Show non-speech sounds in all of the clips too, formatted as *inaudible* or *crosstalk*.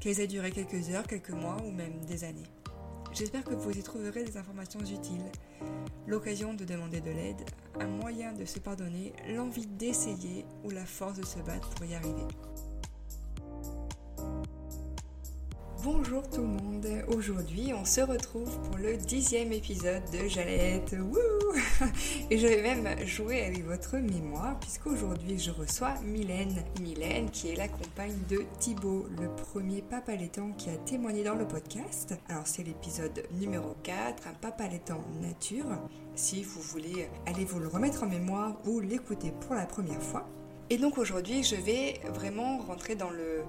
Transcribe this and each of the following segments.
qu'elles aient duré quelques heures, quelques mois ou même des années. J'espère que vous y trouverez des informations utiles, l'occasion de demander de l'aide, un moyen de se pardonner, l'envie d'essayer ou la force de se battre pour y arriver. Bonjour tout le monde, aujourd'hui on se retrouve pour le dixième épisode de Jalette. *laughs* Et je vais même jouer avec votre mémoire puisqu'aujourd'hui je reçois Mylène. Mylène qui est la compagne de Thibaut, le premier papa qui a témoigné dans le podcast. Alors c'est l'épisode numéro 4, un papa nature. Si vous voulez aller vous le remettre en mémoire ou l'écouter pour la première fois. Et donc aujourd'hui je vais vraiment rentrer dans le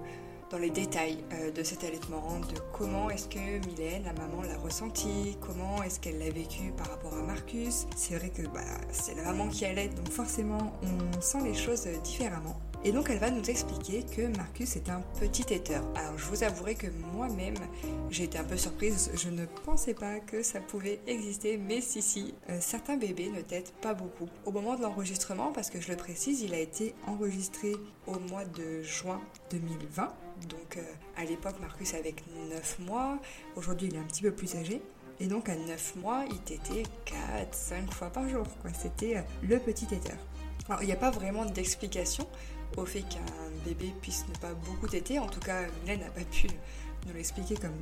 dans les détails euh, de cet allaitement, de comment est-ce que Mylène, la maman, l'a ressenti, comment est-ce qu'elle l'a vécu par rapport à Marcus. C'est vrai que bah, c'est la maman qui allait, donc forcément on sent les choses différemment. Et donc elle va nous expliquer que Marcus est un petit têteur. Alors je vous avouerai que moi-même j'ai été un peu surprise, je ne pensais pas que ça pouvait exister, mais si si, euh, certains bébés ne têtent pas beaucoup. Au moment de l'enregistrement, parce que je le précise, il a été enregistré au mois de juin 2020. Donc euh, à l'époque Marcus avait 9 mois, aujourd'hui il est un petit peu plus âgé. Et donc à 9 mois, il tétait 4-5 fois par jour. C'était euh, le petit téteur. Alors il n'y a pas vraiment d'explication au fait qu'un bébé puisse ne pas beaucoup téter. En tout cas, Mylène n'a pas pu nous l'expliquer comme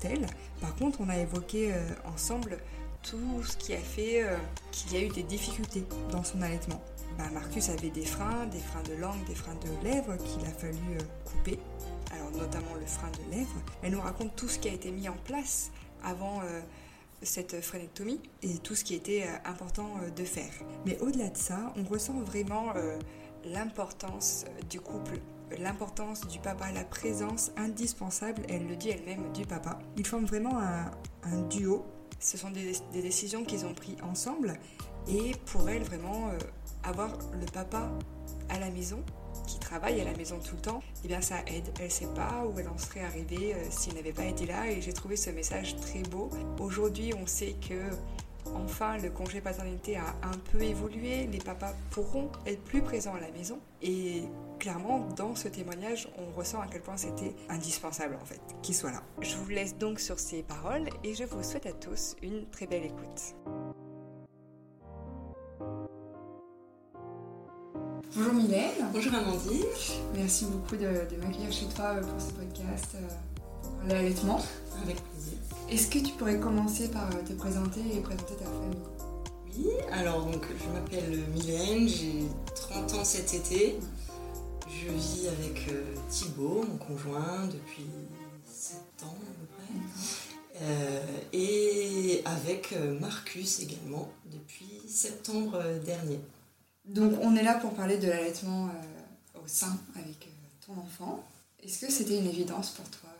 tel. Par contre, on a évoqué euh, ensemble tout ce qui a fait qu'il y a eu des difficultés dans son allaitement. Bah, Marcus avait des freins, des freins de langue, des freins de lèvres qu'il a fallu couper, alors notamment le frein de lèvres. Elle nous raconte tout ce qui a été mis en place avant cette phrénectomie et tout ce qui était important de faire. Mais au-delà de ça, on ressent vraiment l'importance du couple, l'importance du papa, la présence indispensable, elle le dit elle-même, du papa. Ils forment vraiment un, duo. Ce sont des, décisions qu'ils ont prises ensemble et pour elle vraiment euh, avoir le papa à la maison qui travaille à la maison tout le temps, eh bien ça aide. Elle sait pas où elle en serait arrivée euh, s'il n'avait pas été là et j'ai trouvé ce message très beau. Aujourd'hui, on sait que Enfin, le congé paternité a un peu évolué, les papas pourront être plus présents à la maison et clairement dans ce témoignage on ressent à quel point c'était indispensable en fait qu'il soit là. Je vous laisse donc sur ces paroles et je vous souhaite à tous une très belle écoute. Bonjour Mylène. Bonjour Amandine. Merci beaucoup de, m'accueillir chez toi pour ce podcast euh, pour l'allaitement. Avec plaisir. Est-ce que tu pourrais commencer par te présenter et présenter ta famille? Oui, alors donc je m'appelle Mylène, j'ai 30 ans cet été. Je vis avec euh, Thibaut, mon conjoint, depuis 7 ans à peu près. Euh, et avec euh, Marcus également, depuis septembre dernier. Donc on est là pour parler de l'allaitement au sein avec ton enfant. Est-ce que c'était une évidence pour toi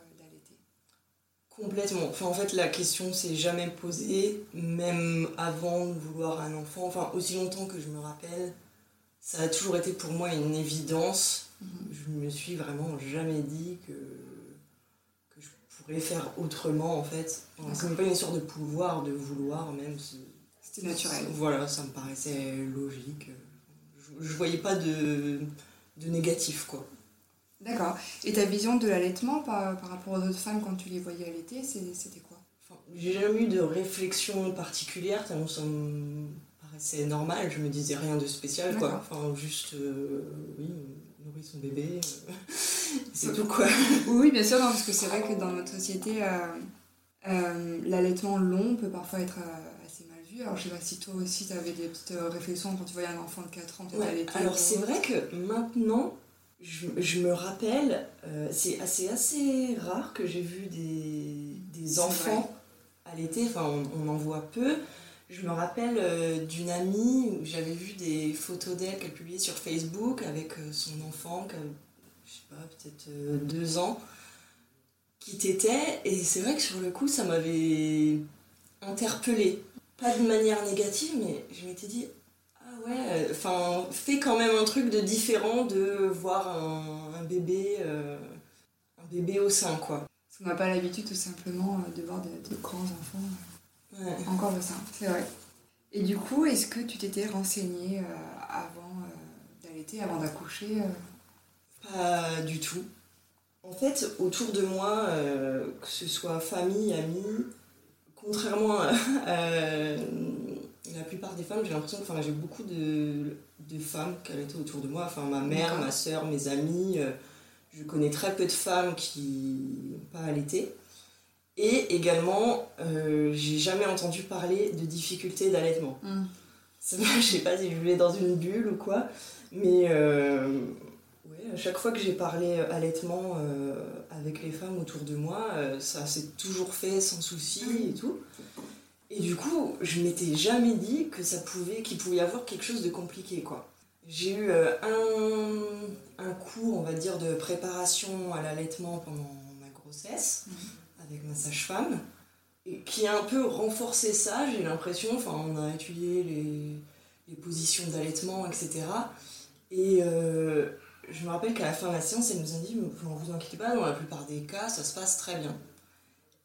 Complètement. Enfin, en fait, la question s'est jamais posée, même avant de vouloir un enfant. Enfin, aussi longtemps que je me rappelle, ça a toujours été pour moi une évidence. Mhm. Je me suis vraiment jamais dit que, que je pourrais faire autrement, en fait. c'est pas une histoire de pouvoir, de vouloir, même. C'était naturel. Voilà, ça me paraissait logique. Je, voyais pas de, de négatif, quoi. D'accord. Et ta vision de l'allaitement par, par, rapport aux autres femmes quand tu les voyais allaiter, c'était quoi? J'ai jamais eu de réflexion particulière, tellement ça me paraissait normal, je me disais rien de spécial, quoi. Enfin, juste, euh, oui, nourrir son bébé, euh, *laughs* c'est tout, quoi. Oui, bien sûr, parce que c'est vrai que dans notre société, euh, L'allaitement long peut parfois être Alors je sais pas si toi aussi tu avais des petites réflexions quand tu voyais un enfant de 4 ans ouais, Alors c'est vrai que maintenant, je, je me rappelle, c'est assez, assez rare que j'ai vu des, des enfants allaiter, enfin on, on, en voit peu. Je me rappelle euh, d'une amie où j'avais vu des photos d'elle qu'elle publiait sur Facebook avec euh, son enfant, qui avait, je sais pas, peut-être euh, deux ans, qui t'était. Et c'est vrai que sur le coup, ça m'avait interpellée. Pas de manière négative, mais je m'étais dit, ah ouais, enfin, fais quand même un truc de différent de voir un, bébé, un bébé au sein, quoi. Parce qu'on n'a pas l'habitude tout simplement de voir de, de grands enfants. Encore de ça, c'est vrai. Et du coup, est-ce que tu t'étais renseignée euh, avant euh, d'allaiter, avant d'accoucher euh? Pas du tout. En fait, autour de moi, que ce soit famille, amis, contrairement à, *laughs* la plupart des femmes, j'ai l'impression que j'ai beaucoup de, de, femmes qui allaitaient autour de moi. Enfin, ma mère, ma soeur, mes amis. je connais très peu de femmes qui n'ont pas allaité. Et également, euh, j'ai jamais entendu parler de difficultés d'allaitement. Mm. *laughs* Je sais pas si je voulais dans une bulle ou quoi, mais euh, ouais, à chaque fois que j'ai parlé allaitement euh, avec les femmes autour de moi, euh, ça s'est toujours fait sans souci et tout. Et du coup, je m'étais jamais dit que ça pouvait, qu'il pouvait y avoir quelque chose de compliqué, quoi. J'ai eu un, un cours, on va dire, de préparation à l'allaitement pendant ma grossesse. Mm avec ma sage-femme, qui a un peu renforcé ça, j'ai l'impression. Enfin, on a étudié les, les positions d'allaitement, etc. Et euh, je me rappelle qu'à la fin de la séance, elle nous a dit Ne vous inquiétez pas, dans la plupart des cas, ça se passe très bien.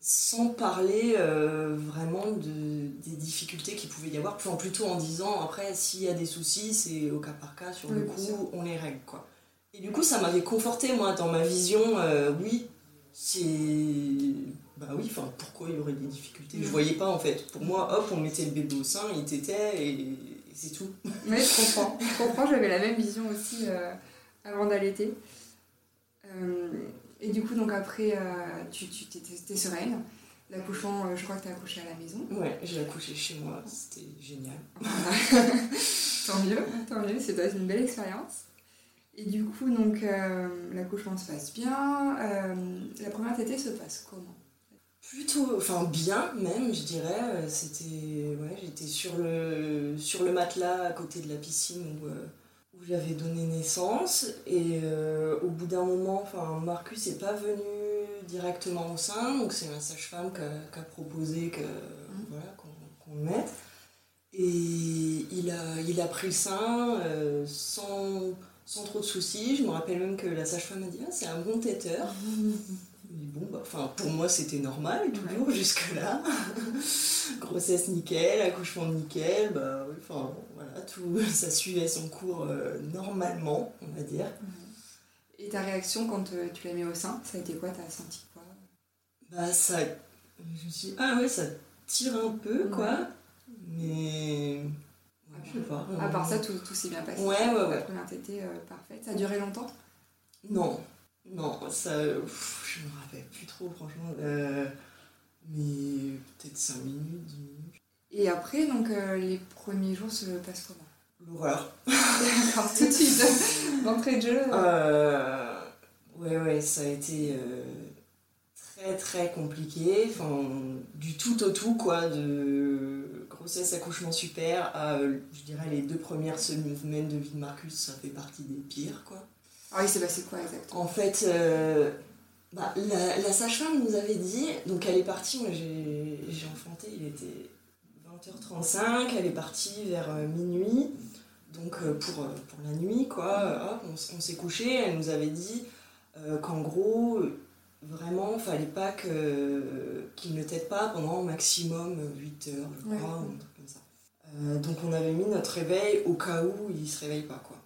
Sans parler euh, vraiment de, des difficultés qu'il pouvait y avoir, enfin, plutôt en disant après, s'il y a des soucis, c'est au cas par cas, sur le coup, on les règle. Quoi. Et du coup, ça m'avait conforté, moi, dans ma vision euh, oui, c'est. Bah oui, enfin, pourquoi il y aurait des difficultés? Je voyais pas en fait. Pour moi, hop, on mettait le bébé au sein, il t'était et, c'est tout. Oui, je comprends. Je comprends, j'avais la même vision aussi euh, avant d'allaiter. Euh, et du coup, donc après, euh, tu, tu étais sereine. L'accouchement, je crois que tu as accouché à la maison. Ouais, j'ai accouché chez moi, c'était génial. *laughs* tant mieux, tant mieux, c'est une belle expérience. Et du coup, donc, euh, l'accouchement se passe bien. Euh, la première tétée se passe comment? Plutôt, enfin bien même, je dirais. Euh, c'était, ouais, j'étais sur le, sur le matelas à côté de la piscine où, j'avais donné naissance. Et au bout d'un moment, enfin, Marcus n'est pas venu directement au sein, donc c'est ma sage-femme qui a, proposé que, mmh. voilà, qu'on, le mette. Et il a, il a pris le sein sans sans trop de soucis. Je me rappelle même que la sage-femme m'a dit ah, c'est un bon têteur. *laughs* bon, bah, pour moi, c'était normal, toujours, *laughs* jusque-là. Grossesse nickel, accouchement nickel, bah, enfin, voilà, tout, *laughs* ça suivait son cours euh, normalement, on va dire. Et ta réaction quand euh, tu l'as mis au sein, ça a été quoi T'as senti quoi? Bah, ça. Je me suis dit, ah ouais, ça tire un peu, quoi. Mais je sais pas. À part ça, tout, tout s'est bien passé. Ouais, ouais, ouais. La première tétée euh, parfaite. Ça a duré longtemps? Non. Non, ça. je me rappelle plus trop, franchement. Euh, mais peut-être 5 minutes, 10 minutes. Et après, donc, euh, les premiers jours se passent comment? L'horreur. *laughs* *laughs* D'accord, tout de suite. D'entrée de jeu. Euh, ouais, ouais, ça a été très très compliqué. Enfin, du tout au tout, quoi. De grossesse, accouchement super, à, je dirais, les deux premières semaines de vie de Marcus, ça fait partie des pires, quoi. Ah oui, c'est passé quoi exactement En fait, euh, bah, la, sage-femme nous avait dit, donc elle est partie, moi j'ai enfanté, il était 20h35, elle est partie vers euh, minuit, donc pour, pour la nuit, quoi, on, on s'est couché, elle nous avait dit qu'en gros, vraiment, fallait pas qu'il ne t'aide pas pendant au maximum 8 heures, je crois, ou un truc comme ça. Euh, donc on avait mis notre réveil au cas où il se réveille pas, quoi.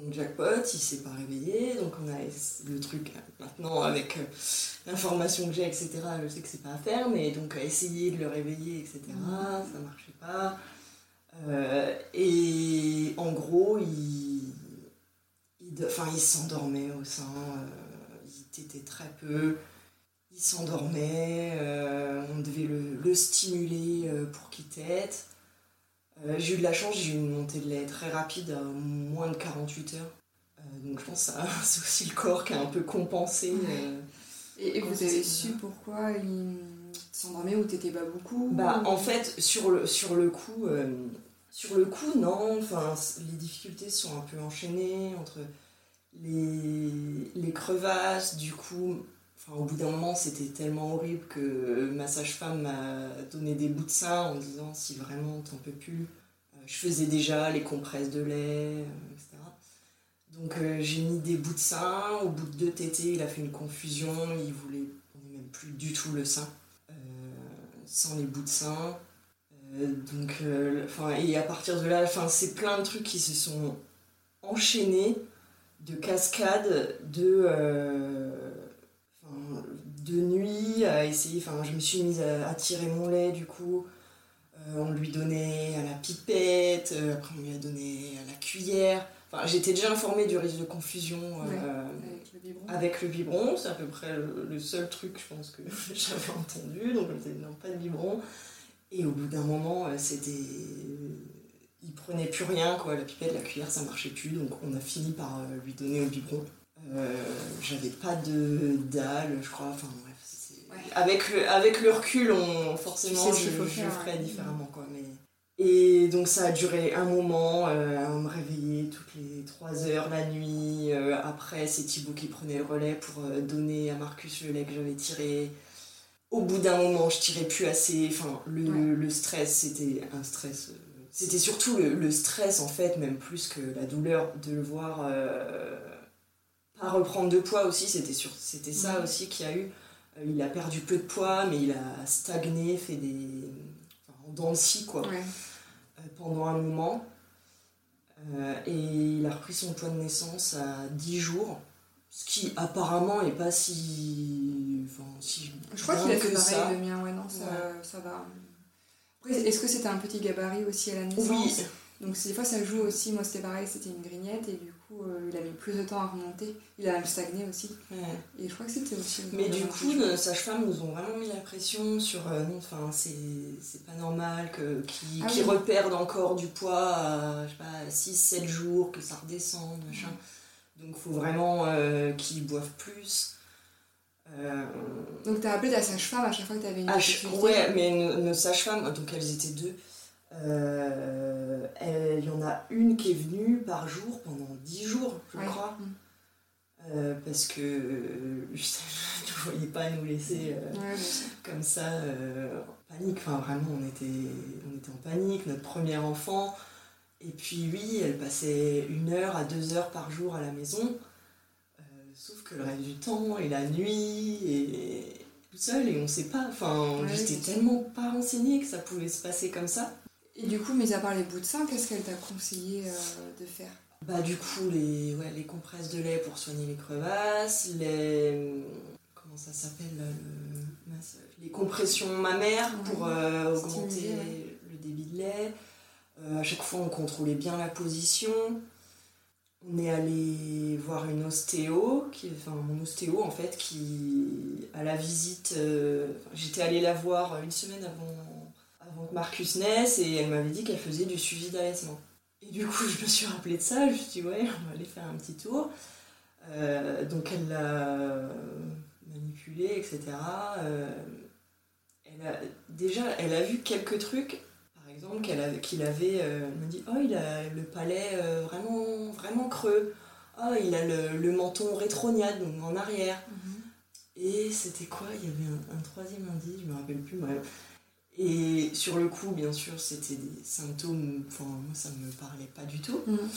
Donc jackpot, il s'est pas réveillé, donc on a le truc maintenant avec euh, l'information que j'ai, etc. Je sais que c'est pas à faire, mais donc à essayer de le réveiller, etc. Ça marchait pas. Euh, et en gros, il, il, enfin, il s'endormait au sein était très peu. il s'endormait, on devait le, stimuler pour qu'il tète. J'ai eu de la chance, j'ai eu une montée de lait très rapide, à moins de 48 heures. donc je pense que *laughs* c'est aussi le corps qui a un peu compensé. et, vous avez su pourquoi il s'endormait ou t'étais pas beaucoup Bah en fait sur le, sur le coup sur le coup, non. Enfin, les difficultés sont un peu enchaînées entre les, crevasses. Du coup, enfin, au bout d'un moment, c'était tellement horrible que ma sage-femme m'a donné des bouts de sein en disant si vraiment t'en peux plus. Euh, je faisais déjà les compresses de lait, euh, etc. Donc euh, j'ai mis des bouts de sein. Au bout de deux tétés, il a fait une confusion. Il voulait même plus du tout le sein. sans les bouts de sein. Euh, donc, euh, et à partir de là, c'est plein de trucs qui se sont enchaînés de cascades, de, euh, de nuit à essayer. Enfin, je me suis mise à, tirer mon lait du coup. on lui donnait à la pipette, après on lui a donné à la cuillère. Enfin, j'étais déjà informée du risque de confusion avec, le biberon. C'est à peu près le, seul truc, je pense, que *laughs* j'avais entendu. Donc, je me non, pas de biberon. Et au bout d'un moment, euh, c'était. Il prenait plus rien, quoi. La pipette, la cuillère, ça marchait plus. Donc on a fini par euh, lui donner au biberon. Euh, j'avais pas de dalle, je crois. Enfin bref, avec, le, avec le recul, on, forcément, je, je, ferais différemment, quoi. Mais... Et donc ça a duré un moment, on me réveillait toutes les 3 heures la nuit. après, c'est Thibaut qui prenait le relais pour donner à Marcus le lait que j'avais tiré au bout d'un moment, je tirais plus assez. Enfin, le, stress, c'était un stress. Euh, c'était surtout le, stress, en fait, même plus que la douleur de le voir euh, pas reprendre de poids aussi. C'était c'était ça aussi qu'il y a eu. Euh, il a perdu peu de poids, mais il a stagné, fait des. Enfin, en dents de quoi. pendant un moment. et il a repris son poids de naissance à 10 jours. Ce qui apparemment est pas si. Enfin, si je crois qu'il a fait pareil, le mien, ouais, non, ça, ça va. Est-ce que c'était un petit gabarit aussi à la naissance? Oui. Donc des fois ça joue aussi, moi c'était pareil, c'était une grignette et du coup euh, il a mis plus de temps à remonter, il a même stagné aussi. Et je crois que c'était aussi... Mais du coup, nos sages-femmes nous ont vraiment mis la pression sur euh, non, enfin c'est pas normal qu'ils ah reperdent encore du poids à 6-7 jours, que ça redescende, machin. Donc il faut vraiment euh, qu'ils boivent plus. Donc tu as appelé ta sage-femme à chaque fois que tu avais une difficulté Ouais, mais nos, sages-femmes, donc elles étaient deux, euh, il y en a une qui est venue par jour pendant 10 jours, je crois. Mm. parce que *laughs* je ne voyais pas nous laisser comme ça en panique. Enfin, vraiment, on était, on était en panique. Notre premier enfant, et puis oui, elle passait une heure à deux heures par jour à la maison. Euh, sauf que le reste du temps, et la nuit, et tout seul, et on sait pas. Enfin, j'étais tellement pas renseignée que ça pouvait se passer comme ça. Et du coup, mis à part les bouts de sein, qu'est-ce qu'elle t'a conseillé euh, de faire? Bah du coup, les, ouais, les compresses de lait pour soigner les crevasses, les... Comment ça s'appelle Les compressions mammaires pour euh, augmenter le débit de lait. Euh, à chaque fois, on contrôlait bien la position. On est allé voir une ostéo, qui, enfin mon ostéo en fait, qui à la visite, euh, j'étais allée la voir une semaine avant, Marcus naisse et elle m'avait dit qu'elle faisait du suivi d'allaitement. Et du coup, *laughs* je me suis rappelé de ça, je me suis dit ouais, on va aller faire un petit tour. Euh, donc elle l'a manipulé, etc. elle a, déjà, elle a vu quelques trucs exemple, qu'il avait, euh, elle me dit Oh, il a le palais euh, vraiment, vraiment creux. Oh, il a le, menton rétroniade, donc en arrière. Mhm. Et c'était quoi? Il y avait un, troisième indice, je me rappelle plus. Et sur le coup, bien sûr, c'était des symptômes, enfin, moi, ça me parlait pas du tout. Mhm.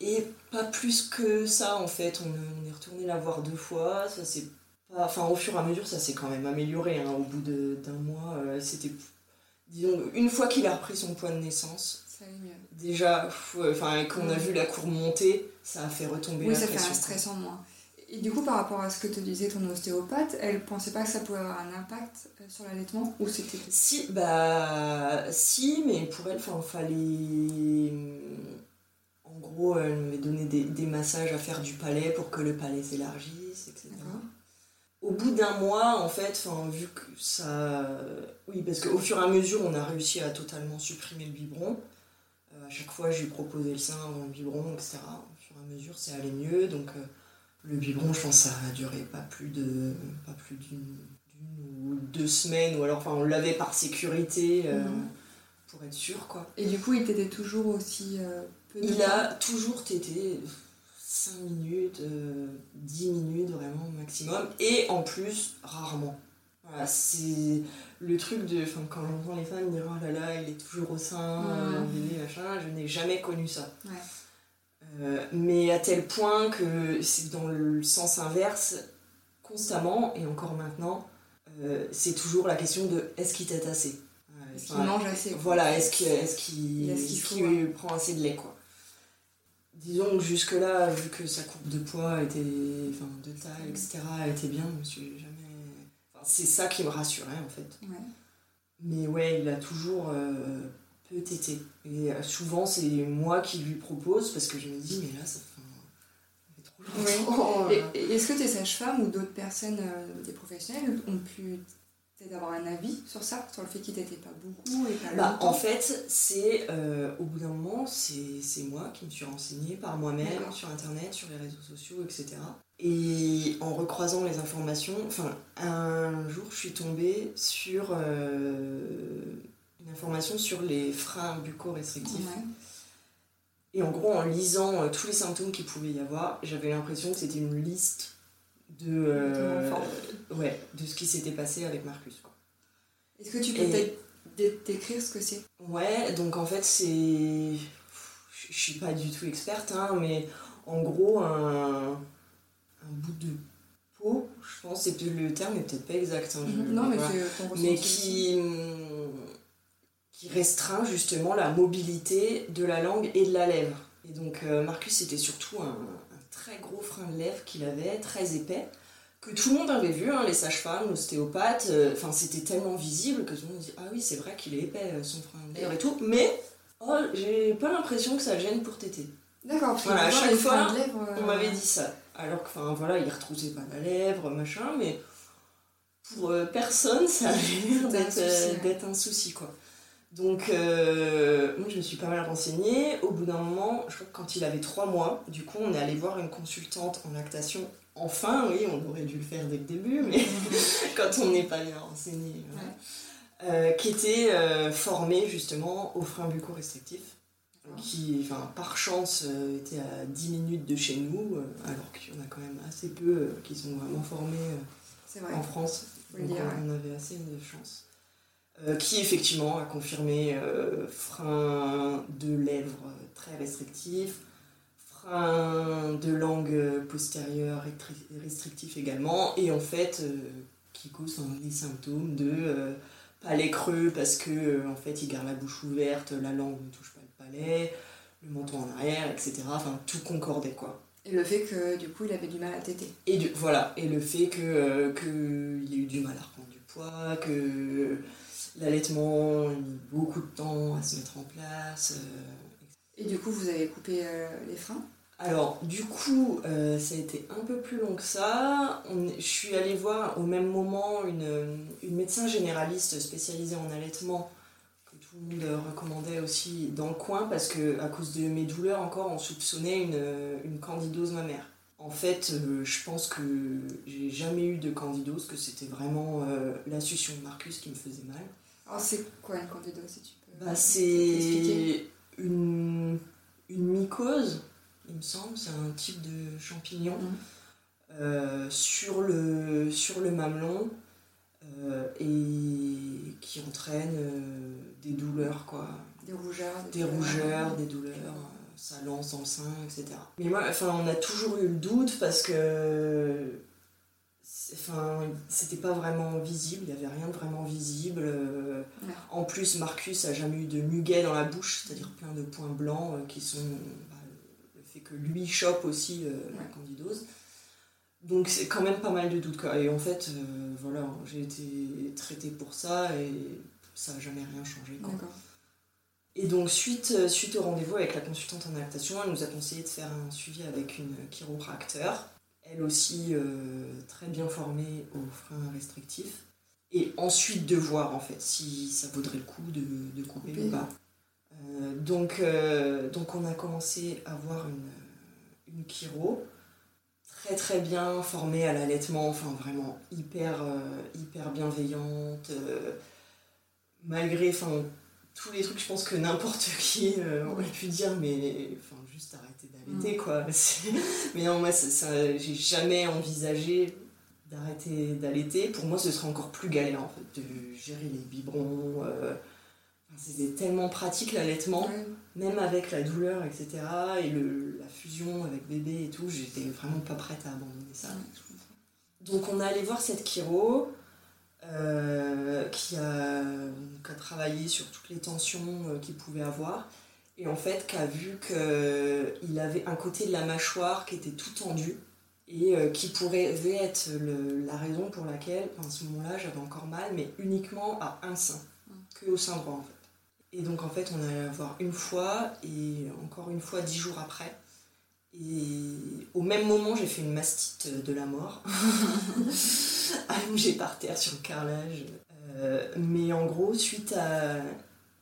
Et pas plus que ça, en fait. On, est retourné la voir deux fois. Ça c'est pas... Enfin, au fur et à mesure, ça s'est quand même amélioré. Hein. Au bout d'un mois, euh, c'était disons, une fois qu'il a repris son poids de naissance, déjà, enfin, qu'on a vu la courbe monter, ça a fait retomber oui, la pression. Oui, ça fait un stress en moins. Et du coup, par rapport à ce que te disait ton ostéopathe, elle pensait pas que ça pouvait avoir un impact euh, sur l'allaitement ou c'était Si, bah, si, mais pour elle, il fallait. En gros, elle m'avait donné des, des, massages à faire du palais pour que le palais s'élargisse, etc. Au au bout d'un mois, en fait, vu que ça. Oui, parce qu'au fur et à mesure, on a réussi à totalement supprimer le biberon. Euh, à chaque fois, je lui proposais le sein avant le biberon, etc. Au fur et à mesure, c'est allé mieux. Donc, euh, le biberon, je pense, ça a duré pas plus de pas plus d'une ou deux semaines, ou alors, enfin, on l'avait par sécurité. Euh, mhm. Pour être sûr, quoi. Et du coup, il t'était toujours aussi peu Il a toujours tété 5 minutes, 10 euh, minutes vraiment maximum, et en plus, rarement. Voilà, c'est le truc de. Enfin, quand j'entends les femmes dire oh là là, il est toujours au sein, euh, bébé, machin, je n'ai jamais connu ça. Euh, mais à tel point que c'est dans le sens inverse, constamment, et encore maintenant, c'est toujours la question de est-ce qu'il tète assez Est-ce qu'il mange assez Voilà, est-ce qu'il est qu prend assez de lait quoi disons que jusque-là, vu que sa courbe de poids était, enfin, de taille, etc., était bien, je me suis jamais. Enfin, c'est ça qui me rassurait en fait. Mais ouais, il a toujours euh, tété. Et euh, souvent, c'est moi qui lui propose parce que je me dis, mais là, ça fait, trop longtemps. Est-ce que tes sages-femmes ou d'autres personnes, euh, des professionnels, ont pu d'avoir un avis sur ça, sur le fait qu'il t'était pas beaucoup et pas bah, En fait, c'est euh, au bout d'un moment, c'est moi qui me suis renseignée par moi-même sur internet, sur les réseaux sociaux, etc. Et en recroisant les informations, enfin, un jour, je suis tombée sur euh, une information sur les freins bucco-restrictifs. Et en gros, en lisant euh, tous les symptômes qu'il pouvait y avoir, j'avais l'impression que c'était une liste de, euh, ouais, de ce qui s'était passé avec Marcus. Est-ce que tu peux peut-être décrire ce que c'est? Ouais, donc en fait, c'est. Je suis pas du tout experte, hein, mais en gros, un, un bout de peau, je pense, c'est le terme n'est peut-être pas exact. Hein, non, mais, mais qui, qui restreint justement la mobilité de la langue et de la lèvre. Et donc, euh, Marcus, c'était surtout un, très gros frein de lèvres qu'il avait, très épais, que tout le monde avait vu, hein, les sages-femmes, l'ostéopathe, euh, enfin c'était tellement visible que tout le monde dit Ah oui, c'est vrai qu'il est épais euh, son frein de lèvres et tout, mais oh, j'ai pas l'impression que ça gêne pour téter. D'accord, voilà, à chaque fois, on m'avait euh, dit ça. Alors que, enfin voilà, il retroussait pas la lèvre, machin, mais pour personne, ça *laughs* a l'air d'être un souci, quoi. Donc, euh, moi, je me suis pas mal renseignée. Au bout d'un moment, je crois que quand il avait trois mois, du coup, on est allé voir une consultante en lactation. Enfin, oui, on aurait dû le faire dès le début, mais *laughs* quand on n'est pas bien renseigné. Euh, qui était euh, formée justement au frein bucco-restrictif, qui, par chance, était à 10 minutes de chez nous, alors qu'il y en a quand même assez peu qui sont vraiment formés en France. Donc, on avait assez de chance. Euh, qui effectivement a confirmé euh, frein de lèvres très restrictif, frein de langue postérieure restrictif également, et en fait euh, qui cause les symptômes de palais creux parce que en fait il garde la bouche ouverte, la langue ne touche pas le palais, le menton en arrière, etc. Enfin tout concordait quoi. Et le fait que du coup il avait du mal à téter. Et voilà, et le fait que qu'il ait eu du mal à reprendre du poids, que L'allaitement, beaucoup de temps à se mettre en place. Euh, et du coup, vous avez coupé euh, les freins? Alors, du coup, euh, ça a été un peu plus long que ça. je suis allée voir au même moment une, médecin généraliste spécialisée en allaitement, que tout le monde recommandait aussi dans le coin, parce que à cause de mes douleurs encore, on soupçonnait une, une candidose mammaire. En fait, je pense que j'ai jamais eu de candidose, que c'était vraiment la succion de Marcus qui me faisait mal. Oh, c'est quoi une candidose si tu peux bah, C'est une, une mycose, il me semble, c'est un type de champignon mhm. euh, sur, le, sur le mamelon euh, et qui entraîne euh, des douleurs, quoi. Des rougeurs. Des, rougeurs, des douleurs, ça lance dans le sein, etc. Mais moi, enfin, on a toujours eu le doute parce que Enfin, c'était pas vraiment visible, il n'y avait rien de vraiment visible. En plus, Marcus a jamais eu de muguet dans la bouche, c'est-à-dire plein de points blancs euh, qui sont. Bah, le fait que lui chope aussi euh, la candidose. Donc c'est quand même pas mal de doutes. Et en fait, euh, voilà, j'ai été traitée pour ça et ça n'a jamais rien changé. Et donc, suite, suite au rendez-vous avec la consultante en adaptation, elle nous a conseillé de faire un suivi avec une chiropracteur elle aussi très bien formée aux freins restrictifs. Et ensuite de voir en fait si ça vaudrait le coup de, de couper ou pas. donc, donc on a commencé à voir une, une chiro très très bien formée à l'allaitement, enfin vraiment hyper, euh, hyper bienveillante, euh, malgré enfin, tous les trucs, je pense que n'importe *laughs* qui euh, aurait pu dire, mais enfin, juste arrêter d'allaiter mm. quoi. *laughs* mais non, moi j'ai jamais envisagé d'arrêter d'allaiter. Pour moi, ce serait encore plus galère en fait, de gérer les biberons. C'était tellement pratique l'allaitement, même avec la douleur, etc. Et le, la fusion avec bébé et tout, j'étais vraiment pas prête à abandonner ça. Donc on est allé voir cette chiro euh, qui, a, travaillé sur toutes les tensions euh, qu'il pouvait avoir et en fait qui a vu qu'il avait un côté de la mâchoire qui était tout tendu et euh, qui pourrait être la raison pour laquelle, à ce moment-là, j'avais encore mal, mais uniquement à un sein, que au sein droit en fait. Et donc en fait, on allait la voir une fois et encore une fois dix jours après. Et au même moment, j'ai fait une mastite de la mort, *laughs* allongée par terre sur le carrelage. Euh, mais en gros, suite, à,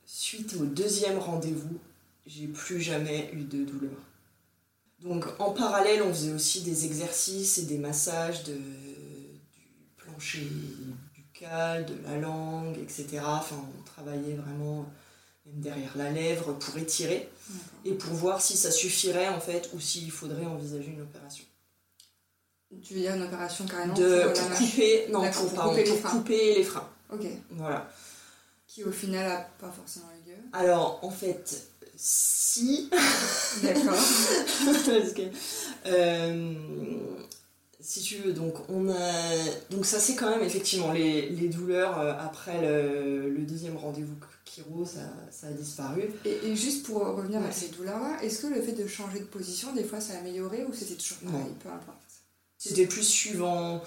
suite au deuxième rendez-vous, j'ai plus jamais eu de douleur. Donc en parallèle, on faisait aussi des exercices et des massages de, du plancher buccal, de la langue, etc. Enfin, on travaillait vraiment derrière la lèvre pour étirer et pour voir si ça suffirait en fait ou s'il faudrait envisager une opération. Tu veux dire une opération carrément de, pour, couper, non, pour, couper, les couper, les freins. Ok. Voilà. Qui au final a pas forcément lieu. Alors en fait, si. *laughs* D'accord. *laughs* Parce que. Euh, si tu veux, donc on a. Donc ça c'est quand même effectivement les, les douleurs euh, après le, le deuxième rendez-vous ça, a disparu. Et, juste pour revenir à ces douleurs-là, est-ce que le fait de changer de position, des fois, ça a amélioré ou c'était toujours pareil, peu importe? C'était plus suivant.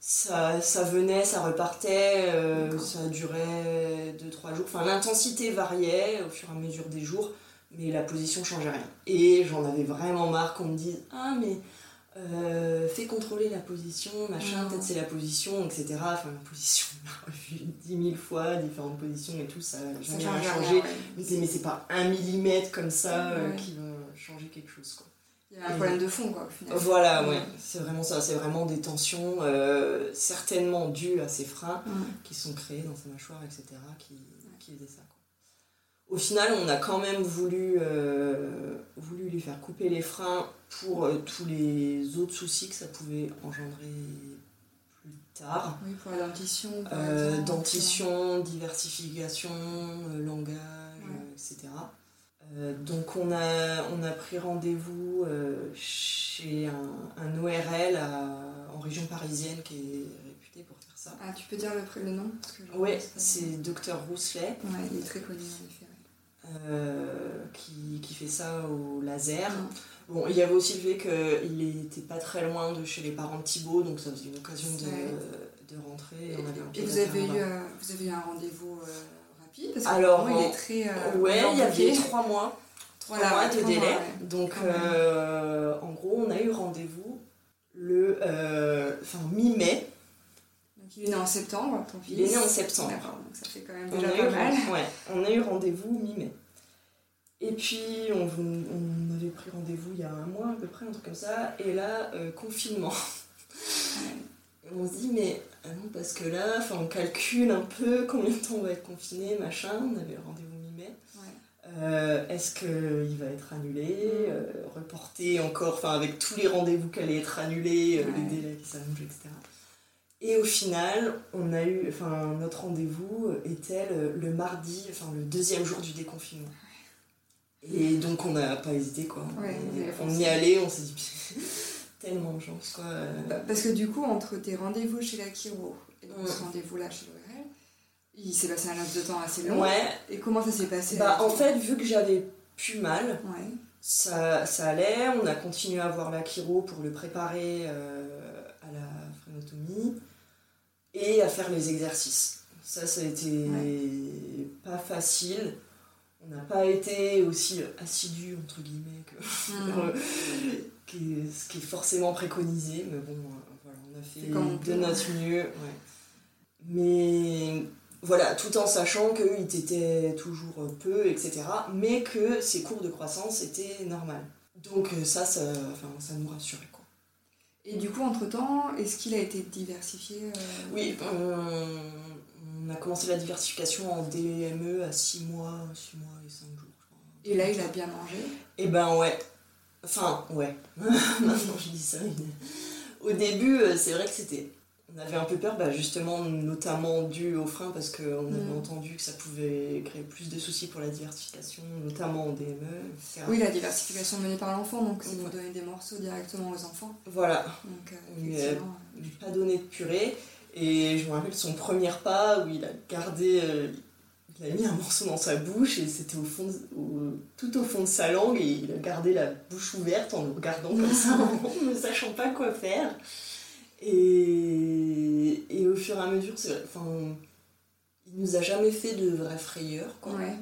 Ça, ça venait, ça repartait, euh, ça durait 2-3 jours. Enfin, l'intensité variait au fur et à mesure des jours, mais la position changeait rien. Et j'en avais vraiment marre qu'on me dise Ah, mais euh, fais contrôler la position, machin, peut-être c'est la position, etc. Enfin, la position, on a vu *laughs* dix mille fois, différentes positions et tout, ça n'a jamais rien changé. Mais c'est, mais c'est pas un millimètre comme ça euh, qui va changer quelque chose, quoi. Il y a un problème de fond, quoi, au final. Voilà, ouais, c'est vraiment ça, c'est vraiment des tensions, euh, certainement dues à ces freins qui sont créés dans sa mâchoire, etc., qui, qui faisaient ça, quoi. Au final, on a quand même voulu, voulu lui faire couper les freins pour euh, tous les autres soucis que ça pouvait engendrer plus tard. Oui, pour la dentition. Euh, dentition, diversification, euh, langage, etc. donc on a, on a pris rendez-vous chez un, un ORL en région parisienne qui est réputé pour faire ça. Ah, tu peux dire le, le nom Oui, c'est Docteur Rousselet. Ouais, il est très connu en effet. Qui, qui, fait ça au laser. Bon, il y avait aussi le fait qu'il n'était pas très loin de chez les parents de Thibaut, donc ça faisait une occasion de, de rentrer. Et, on avait vous, avez eu, euh, vous avez eu un rendez-vous euh, rapide parce que Alors, il est très. Euh, ouais, il y avait trois mois. Trois mois de délai. Donc, en gros, on a eu rendez-vous le enfin, mi-mai. Il est né en septembre, ton fils Il est né en septembre. D'accord, donc ça fait quand même déjà pas mal. Ouais, on a eu rendez-vous mi-mai. Et puis, on, on avait pris rendez-vous il y a un mois à peu près, un truc comme ça. Et là, euh, confinement. on se dit, mais ah non, parce que là, on calcule un peu combien de temps on va être confiné, machin. On avait rendez-vous mi-mai. Euh, est-ce qu'il va être annulé, mm. euh, reporté encore, enfin avec tous les rendez-vous qui allaient être annulés, les délais qui s'allongent, etc. Et au final, on a eu, enfin, notre rendez-vous était le mardi, enfin le deuxième jour du déconfinement. Et donc on n'a pas hésité quoi. on, y est allé, on s'est dit *laughs* tellement de chance quoi. Bah, parce que du coup, entre tes rendez-vous chez la Kiro et donc ce rendez-vous là chez l'ORL, il s'est passé un laps de temps assez long. Ouais. Et comment ça s'est passé Bah en fait, vu que j'avais plus mal, ça, ça, allait. On a continué à voir la Kiro pour le préparer euh, à la phrénotomie et à faire les exercices. Ça, ça a été pas facile on n'a pas été aussi assidu, entre guillemets, que, Mm. *laughs* que ce qui est forcément préconisé. Mais bon, euh, voilà, on a fait de peut, notre mieux. ouais. Mais voilà, tout en sachant qu'il t'était toujours peu, etc. Mais que ces courbes de croissance étaient normales. Donc euh, ça, ça, enfin, ça nous rassurait. Et du coup, entre-temps, est-ce qu'il a été diversifié euh, Oui, on, on a commencé la diversification en DME à 6 mois, 6 mois et 5 jours. je crois. Et là, il a bien mangé? Eh ben ouais. Enfin, ouais. *laughs* Maintenant je dis ça. Au début, euh, c'est vrai que c'était. On avait un peu peur, bah, justement, notamment dû au frein, parce qu'on avait Mm. entendu que ça pouvait créer plus de soucis pour la diversification, notamment en DME, etc. Oui, la diversification menée par l'enfant, donc c'est pour donner des morceaux directement aux enfants. Voilà, Donc, euh, Oui, effectivement. pas donné de purée. Et je me rappelle son premier repas où il a gardé. euh, il a mis un morceau dans sa bouche et c'était au fond de- au- tout au fond de sa langue et il a gardé la bouche ouverte en nous regardant comme ça, *laughs* en ne sachant pas quoi faire. Et, et au fur et à mesure, enfin, il nous a jamais fait de vraie frayeur. Quoi. Ouais.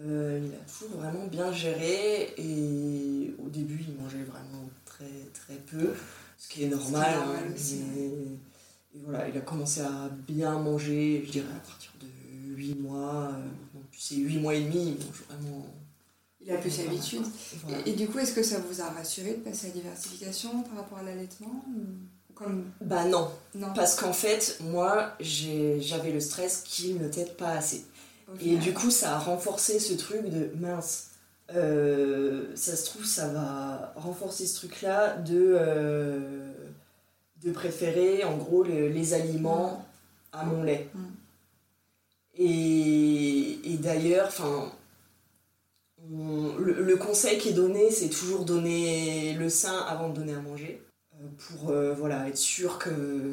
Euh, il a toujours vraiment bien géré et au début il mangeait vraiment très très peu, ce qui est normal. normal hein, aussi, mais- et voilà, il a commencé à bien manger, je dirais à partir de 8 mois. euh, maintenant, c'est 8 mois et demi, il mange vraiment. Il a plus l'habitude. Voilà. Et, et du coup, est-ce que ça vous a rassuré de passer à la diversification par rapport à l'allaitement ou? Comme Bah non, non parce qu'en fait, moi j'avais le stress qu'il ne t'aide pas assez. Et du coup, ça a renforcé ce truc de mince. euh, ça se trouve, ça va renforcer ce truc-là de, euh, de préférer en gros le- les aliments à mon lait. Mm. Et, et d'ailleurs, enfin, on- le, le conseil qui est donné, c'est toujours donner le sein avant de donner à manger. Euh, Pour euh, voilà, être sûr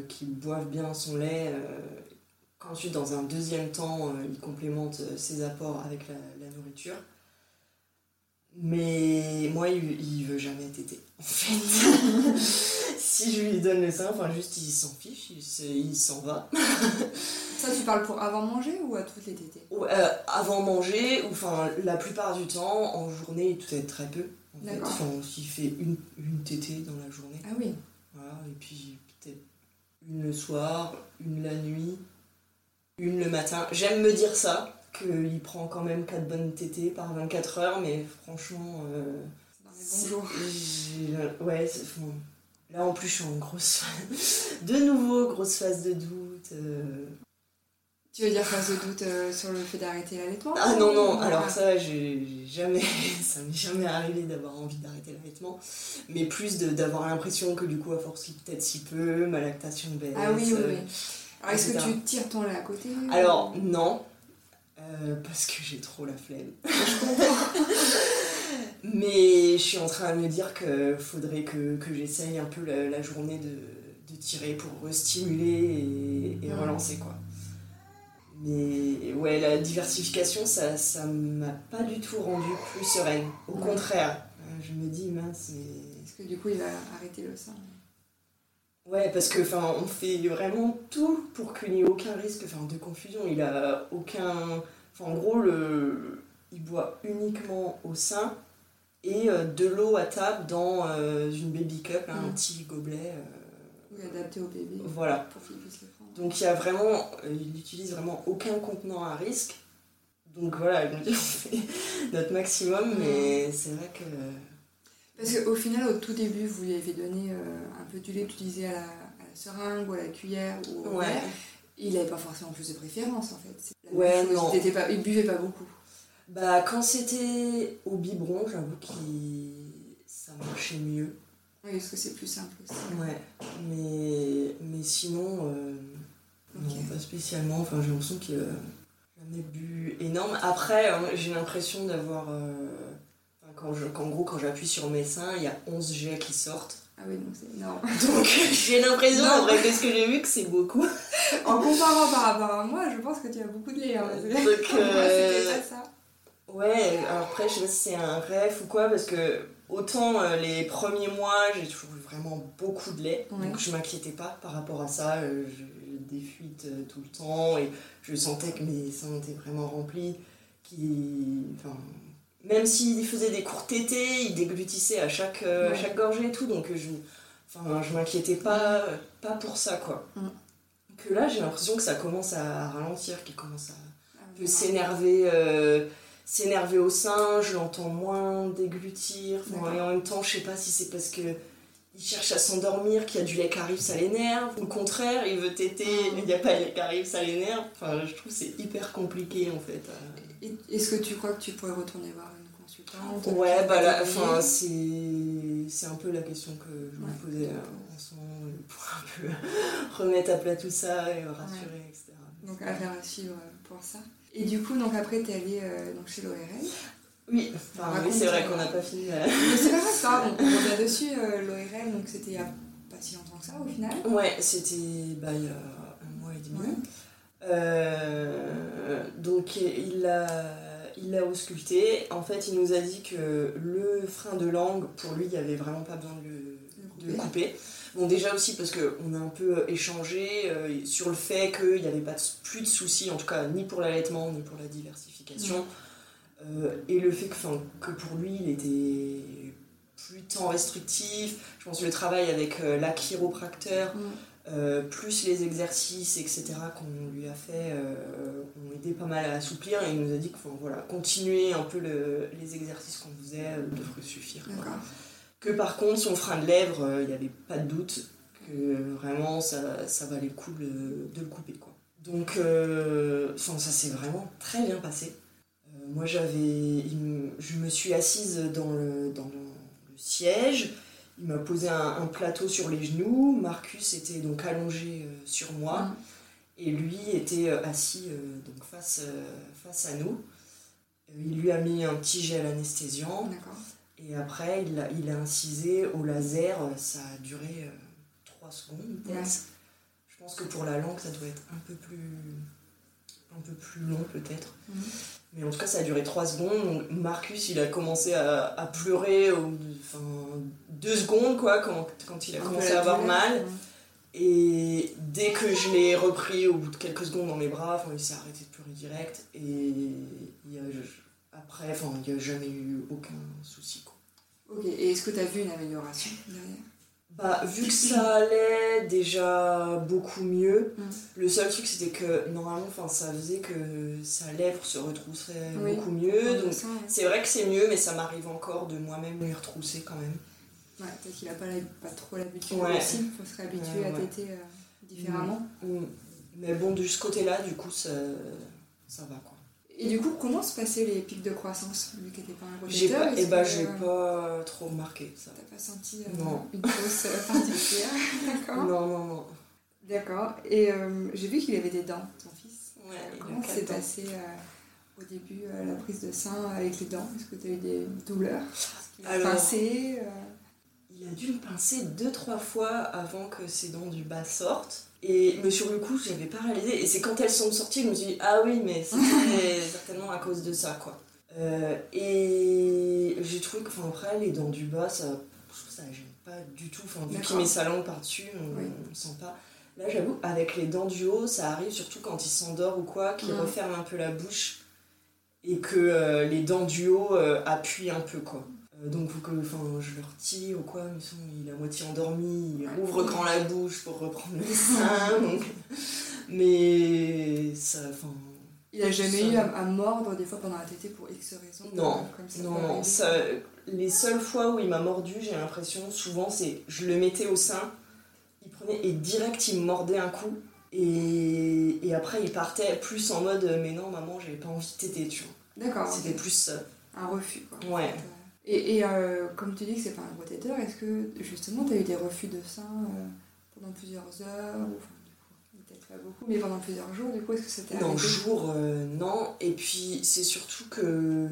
qu'il boive bien son lait. euh, qu'ensuite, dans un deuxième temps, il complémente ses apports avec la, la nourriture. Mais moi, il, il veut jamais téter. En fait, *laughs* si je lui donne le sein, enfin, juste il s'en fiche, il se- il s'en va. *laughs* Ça, tu parles pour avant manger ou à toutes les tétées? Euh, avant manger, ou enfin la plupart du temps, en journée, il peut être très peu. En fait. D'accord. Enfin, s'il fait une, une tétée dans la journée. Ah oui. Voilà, et puis peut-être une le soir, une la nuit, une le matin. J'aime me dire ça, qu'il prend quand même 4 bonnes tétées par 24 heures, mais franchement. euh, j'ai- Ouais, c'est- bon, là en plus je suis en grosse. *laughs* de nouveau, grosse phase de doute. euh, Tu veux dire phase de doute euh, sur le fait d'arrêter l'allaitement Ah non, non, alors Ah. ça, j'ai jamais, *laughs* ça m'est jamais arrivé d'avoir envie d'arrêter l'allaitement, mais plus d'avoir l'impression que du coup, à force tète si peu, ma lactation baisse. Ah oui, oui, euh, oui. Alors, est-ce que tu tires ton lait à côté Alors, non, euh, parce que j'ai trop la flemme. *laughs* mais je suis en train de me dire qu'il faudrait que, que j'essaye un peu la, la journée de, de tirer pour stimuler et, et relancer, quoi. Mais ouais, la diversification, ça ça m'a pas du tout rendu plus sereine. Au Ouais. contraire, Euh, je me dis, mince, mais Est-ce que du coup, il va arrêter le sein? Ouais, parce que enfin, on fait vraiment tout pour qu'il n'y ait aucun risque enfin, de confusion. Il a aucun. Enfin, en gros, le... il boit uniquement au sein et euh, de l'eau à table dans euh, une baby cup, là, un petit gobelet. euh, Oui, adapté au bébé Voilà. pour qu'il puisse le prendre. Donc il y a vraiment. euh, il n'utilise vraiment aucun contenant à risque. Donc voilà, on fait *laughs* notre maximum, mais c'est vrai que. Parce qu'au final, au tout début, vous lui avez donné euh, un peu du lait utilisé à la, à la seringue ou à la cuillère ou au Ouais. verre. Il n'avait pas forcément plus de préférence en fait. Ouais, non. Il, pas, il buvait pas beaucoup. Bah, quand c'était au biberon, j'avoue que ça marchait mieux. Oui, parce que c'est plus simple aussi. Ouais, mais, mais sinon, euh, non, pas spécialement. Enfin, j'ai l'impression qu'il a jamais bu énorme. Après, euh, j'ai l'impression d'avoir. euh, enfin, quand je- qu'en gros, quand j'appuie sur mes seins, il y a 11 jets qui sortent. Ah oui, donc c'est énorme. *laughs* Donc, j'ai l'impression, Non. après que ce que j'ai vu, que c'est beaucoup. *laughs* en comparant par rapport à moi, je pense que tu as beaucoup de lait. Hein, *laughs* que Donc, euh, pas ça. Ouais, après, je sais pas si c'est un rêve ou quoi, parce que autant euh, les premiers mois, j'ai toujours eu vraiment beaucoup de lait, Ouais. donc je m'inquiétais pas par rapport à ça. euh, je des fuites euh, tout le temps et je sentais que mes seins étaient vraiment remplis. qui. Enfin, même s'il faisait des courts tétés, il déglutissait à chaque, euh, Ouais. chaque gorgée et tout, donc je, enfin, je m'inquiétais pas, pas pour ça, quoi. Mm. Que là, j'ai l'impression que ça commence à ralentir, qu'il commence à Ah, s'énerver. euh, s'énerver au sein, je l'entends moins déglutir. Et en même temps, je sais pas si c'est parce que il cherche à s'endormir, qu'il y a du lait qui arrive, ça l'énerve. Au contraire, il veut téter, Mm. il n'y a pas de lait qui arrive, ça l'énerve. Enfin, je trouve que c'est hyper compliqué en fait. Est-ce que tu crois que tu pourrais retourner voir une consultante Ouais, bah là, enfin, c'est un peu la question que je me posais euh, en ce moment euh, pour un peu *laughs* remettre à plat tout ça et rassurer, etc. Donc affaire à suivre pour ça. Et du coup, donc après, t'es allée euh, donc chez l'ORL. Oui, enfin, oui c'est vrai euh, qu'on n'a pas fini. euh. Mais c'est pas grave, ça, on, on *laughs* revient dessus. euh, L'ORL, donc c'était il y a pas si longtemps que ça au final. Ouais, c'était bah, il y a un mois et demi. Ouais. Euh, donc il l'a il l'a ausculté. En fait, il nous a dit que le frein de langue, pour lui, il n'y avait vraiment pas besoin de le, de le couper. Bon, déjà aussi parce qu'on a un peu échangé sur le fait qu'il n'y avait pas de- plus de soucis, en tout cas ni pour l'allaitement ni pour la diversification. Euh, et le fait que, pour lui, il était plus temps restrictif. Je pense que le travail avec euh, la chiropracteur, Mm. euh, plus les exercices, etc., qu'on lui a fait, euh, ont aidé pas mal à assouplir. Et il nous a dit que voilà, continuer un peu le- les exercices qu'on faisait devrait suffire. Que par contre, son frein de lèvres, il n'y avait pas de doute que vraiment ça, ça valait le coup de, de le couper. Quoi. Donc, ça s'est vraiment très bien passé. Moi, j'avais, je me suis assise dans le, dans le, siège. Il m'a posé un, un plateau sur les genoux. Marcus était donc allongé euh, sur moi. Mm. Et lui était euh, assis euh, donc face, face à nous. Il lui a mis un petit gel anesthésiant. Et après, il a, il a incisé au laser, ça a duré 3 secondes. Ouais. Je pense que pour la langue, ça doit être un peu plus, un peu plus long peut-être. Mhm. Mais en tout cas, ça a duré 3 secondes. Donc Marcus, il a commencé à, à pleurer au, enfin, 2 secondes quoi, quand, quand il a commencé à avoir mal. Et dès que je l'ai repris au bout de quelques secondes dans mes bras, enfin, il s'est arrêté de pleurer direct. Et il y a, après, enfin, il n'y a jamais eu aucun souci. Quoi. Ok, et est-ce que tu as vu une amélioration derrière? Bah, vu que ça allait déjà beaucoup mieux, Mm. le seul truc c'était que normalement ça faisait que sa lèvre se retrousserait Oui. beaucoup mieux. Donc c'est vrai que c'est mieux, mais ça m'arrive encore de moi-même lui retrousser quand même. Ouais, peut-être qu'il a pas, la- pas trop l'habitude Ouais. aussi. Il faut se réhabituer Ouais, à ouais. téter euh, différemment. Mm. Mais bon, de ce côté-là, du coup, ça, ça va quoi. Et du coup, comment se passaient les pics de croissance Vu que t'étais pas un rotateur, pas, bah, que, j'ai euh, pas trop remarqué ça. T'as pas senti euh, Non. une hausse euh, particulière *laughs* D'accord. Non, non, non. D'accord. Et euh, j'ai vu qu'il avait des dents, ton fils. Ouais, il comment s'est passé euh, au début la prise de sein avec les dents? Est-ce que tu as eu des douleurs? A Alors- pincé Il a dû me pincer deux, trois fois avant que ses dents du bas sortent. Et mais sur le coup, j'avais pas réalisé. Et c'est quand elles sont sorties, je me suis dit, ah oui, mais c'était *laughs* certainement à cause de ça, quoi. Euh, et j'ai trouvé que, enfin, après, les dents du bas, ça, je trouve ça gêne pas du tout. Enfin, vu qu'il met sa langue par-dessus, on, Oui. on sent pas. Là, j'avoue, avec les dents du haut, ça arrive surtout quand il s'endort ou quoi, qu'il referme un peu la bouche et que euh, les dents du haut euh, appuient un peu, quoi. Euh, donc, faut que enfin, je le retire ou quoi, mais sinon, il est à moitié endormi, il rouvre grand la bouche pour reprendre le sein. *laughs* donc... Mais ça, enfin. Il a jamais Ça- eu à, à mordre des fois pendant la tétée pour X raisons Non, euh, comme ça Non, ça, les seules fois où il m'a mordu, j'ai l'impression, souvent, c'est je le mettais au sein, il prenait et direct il me mordait un coup. Et, et après, il partait plus en mode Mais non, maman, j'avais pas envie de téter, tu vois. D'accord. C'était plus ça. Un refus, quoi. Ouais. Et, et euh, comme tu dis que c'est pas un rotateur, est-ce que justement tu as eu des refus de sein euh, pendant plusieurs heures ou, enfin, peut-être pas beaucoup, mais pendant plusieurs jours, du coup, est-ce que c'était Non, arrivé jour, euh, non. Et puis, c'est surtout que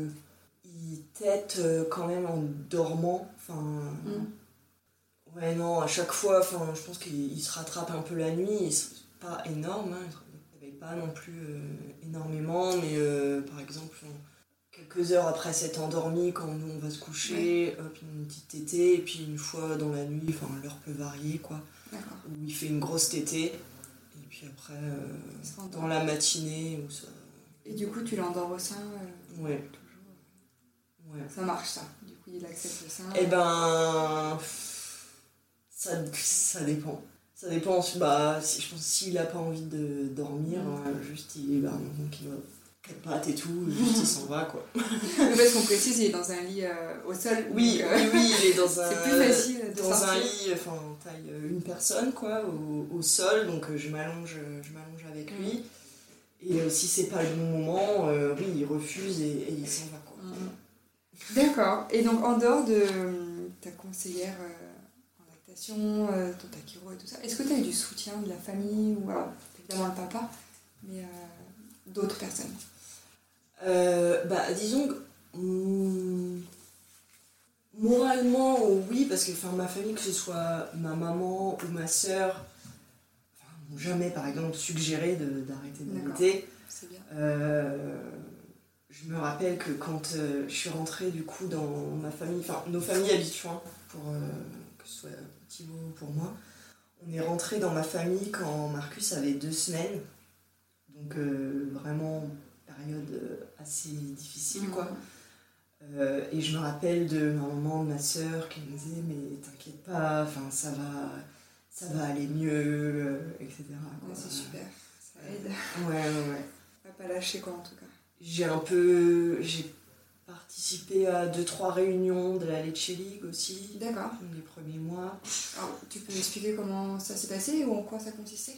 il tète euh, quand même en dormant. Enfin. Mm. Ouais, non, à chaque fois, enfin, je pense qu'il il se rattrape un peu la nuit. C'est pas énorme, hein, il se réveille pas non plus énormément, mais par exemple, on- quelques heures après s'être endormi, quand nous on va se coucher, hop, une petite tétée, et puis une fois dans la nuit, enfin, l'heure peut varier, quoi, où il fait une grosse tétée, et puis après, euh, dans la matinée, où ça, Et du coup, tu l'endors au sein euh, Ouais. toujours Ouais. Ça marche ça. Du coup, il accepte le sein. Eh ben. Ça, ça dépend. Ça dépend. Bah, si, je pense s'il a pas envie de dormir, Mm. euh, juste il, bah, donc il va quatre pattes et tout, *laughs* juste il s'en va quoi. Parce qu'on précise, il est dans un lit euh, au sol. Oui, donc, euh, oui, oui, il est dans *laughs* un. c'est plus facile de Dans un lit, enfin, taille euh, une personne quoi, au, au sol, donc euh, je m'allonge, je m'allonge avec Mm. lui. Et euh, si c'est pas le bon moment, euh, oui, il refuse et, et il s'en va quoi. Mm. D'accord. Et donc, en dehors de euh, ta conseillère euh, en lactation, euh, ton takiro et tout ça, est-ce que tu as eu du soutien de la famille ou alors, évidemment le papa, mais euh, d'autres personnes? Euh, bah, disons que. moralement, oui, parce que ma famille, que ce soit ma maman ou ma soeur, n'ont jamais, par exemple, suggéré de- d'arrêter D'accord. d'allaiter. Euh, je me rappelle que quand euh, je suis rentrée du coup dans ma famille, enfin nos familles habituelles, pour euh, que ce soit Thibaut ou pour moi, on est rentré dans ma famille quand Marcus avait deux semaines. Donc euh, vraiment période euh, assez difficile quoi. Euh, et je me rappelle de ma maman, de ma soeur qui me disait mais t'inquiète pas, enfin ça va, ça va aller mieux, euh, etc. Ouais, c'est super. Ça aide. Ouais ouais ouais. À pas lâcher quoi en tout cas. J'ai un peu. J'ai participé à deux trois réunions de la Lecce League aussi, D'accord. les premiers mois. Alors, tu peux m'expliquer comment ça s'est passé ou en quoi ça consistait?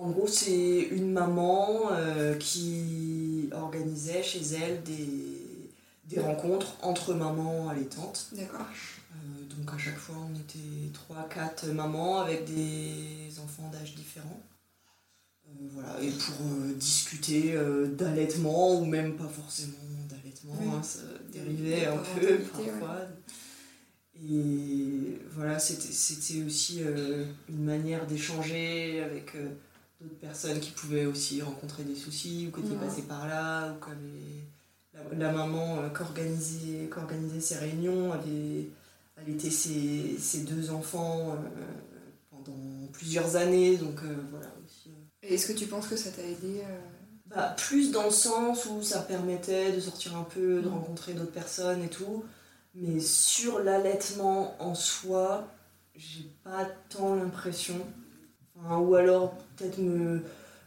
En gros, c'est une maman euh, qui organisait chez elle des, des rencontres entre mamans allaitantes. D'accord. Euh, donc à chaque fois, on était 3-4 mamans avec des enfants d'âge différents. Euh, voilà, et pour discuter d'allaitement ou même pas forcément d'allaitement, Oui. hein, ça dérivait un peu parfois. Et voilà, c'était c'était aussi une manière d'échanger avec d'autres personnes qui pouvaient aussi rencontrer des soucis ou qui étaient Ouais. passées par là, ou comme les- la, la maman euh, qu'organisait qu'organisait ces réunions avait allaité ses, ses deux enfants euh, pendant plusieurs années, donc euh, voilà aussi. euh. Est-ce que tu penses que ça t'a aidé Bah, plus dans le sens où ça permettait de sortir un peu, de Mhm. rencontrer d'autres personnes et tout. Mais sur l'allaitement en soi, j'ai pas tant l'impression. Enfin, ou alors peut-être me,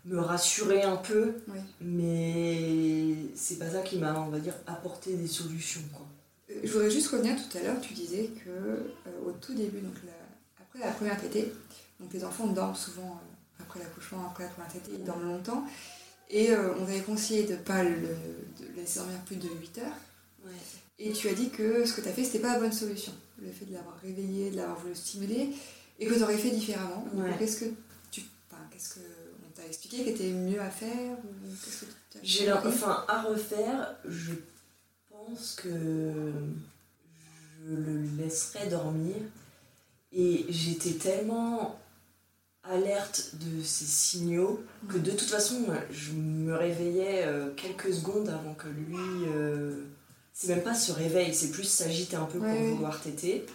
me rassurer un peu, Oui. mais c'est pas ça qui m'a, on va dire, apporté des solutions. Quoi. Euh, Je voudrais juste revenir tout à l'heure, tu disais que euh, au tout début, donc la- après la première tétée, donc les enfants dorment souvent euh, après l'accouchement, après la première tétée, ils dorment longtemps. Et euh, on avait conseillé de ne pas le, de laisser dormir plus de 8 heures. Et tu as dit que ce que tu as fait, c'était pas la bonne solution. Le fait de l'avoir réveillé, de l'avoir voulu stimuler, et que tu aurais fait différemment. Ouais. Qu'est-ce que tu. Enfin, qu'est-ce que. On t'a expliqué qui était mieux à faire J'ai enfin à refaire, je pense que je le laisserai dormir. Et j'étais tellement alerte de ces signaux que de toute façon, je me réveillais euh, quelques secondes avant que lui. euh, c'est même pas se réveille, c'est plus s'agiter un peu pour Ouais, vouloir téter.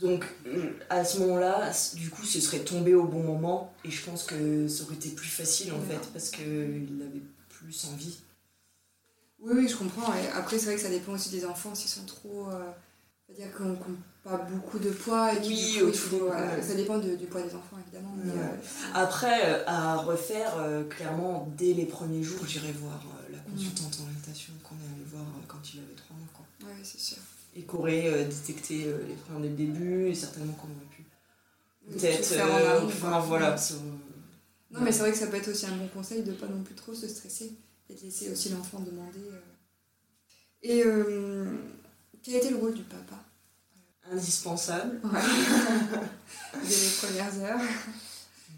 Donc euh, à ce moment-là, du coup, ce serait tombé au bon moment et je pense que ça aurait été plus facile en fait parce qu'il avait plus envie. Oui, oui, je comprends. Et après, c'est vrai que ça dépend aussi des enfants s'ils sont trop. euh, C'est-à-dire qu'ils n'ont pas beaucoup de poids et Oui, coup, faut, ouais. ça dépend de- du poids des enfants évidemment. mais, euh, Après, euh, à refaire, euh, clairement, dès les premiers jours, j'irai voir euh, la Mm. consultante en lactation qu'on est allé voir euh, quand il avait 3 mois. Quoi. ouais, c'est sûr. Et qu'aurait euh, détecté euh, les freins dès le début et certainement qu'on aurait pu. Peut-être. euh, enfin voilà. Non, mais c'est vrai que ça peut être aussi un bon conseil de pas non plus trop se stresser et de laisser aussi l'enfant demander. Et quel était le rôle du papa? Indispensable. Ouais. *laughs* Dès les premières heures.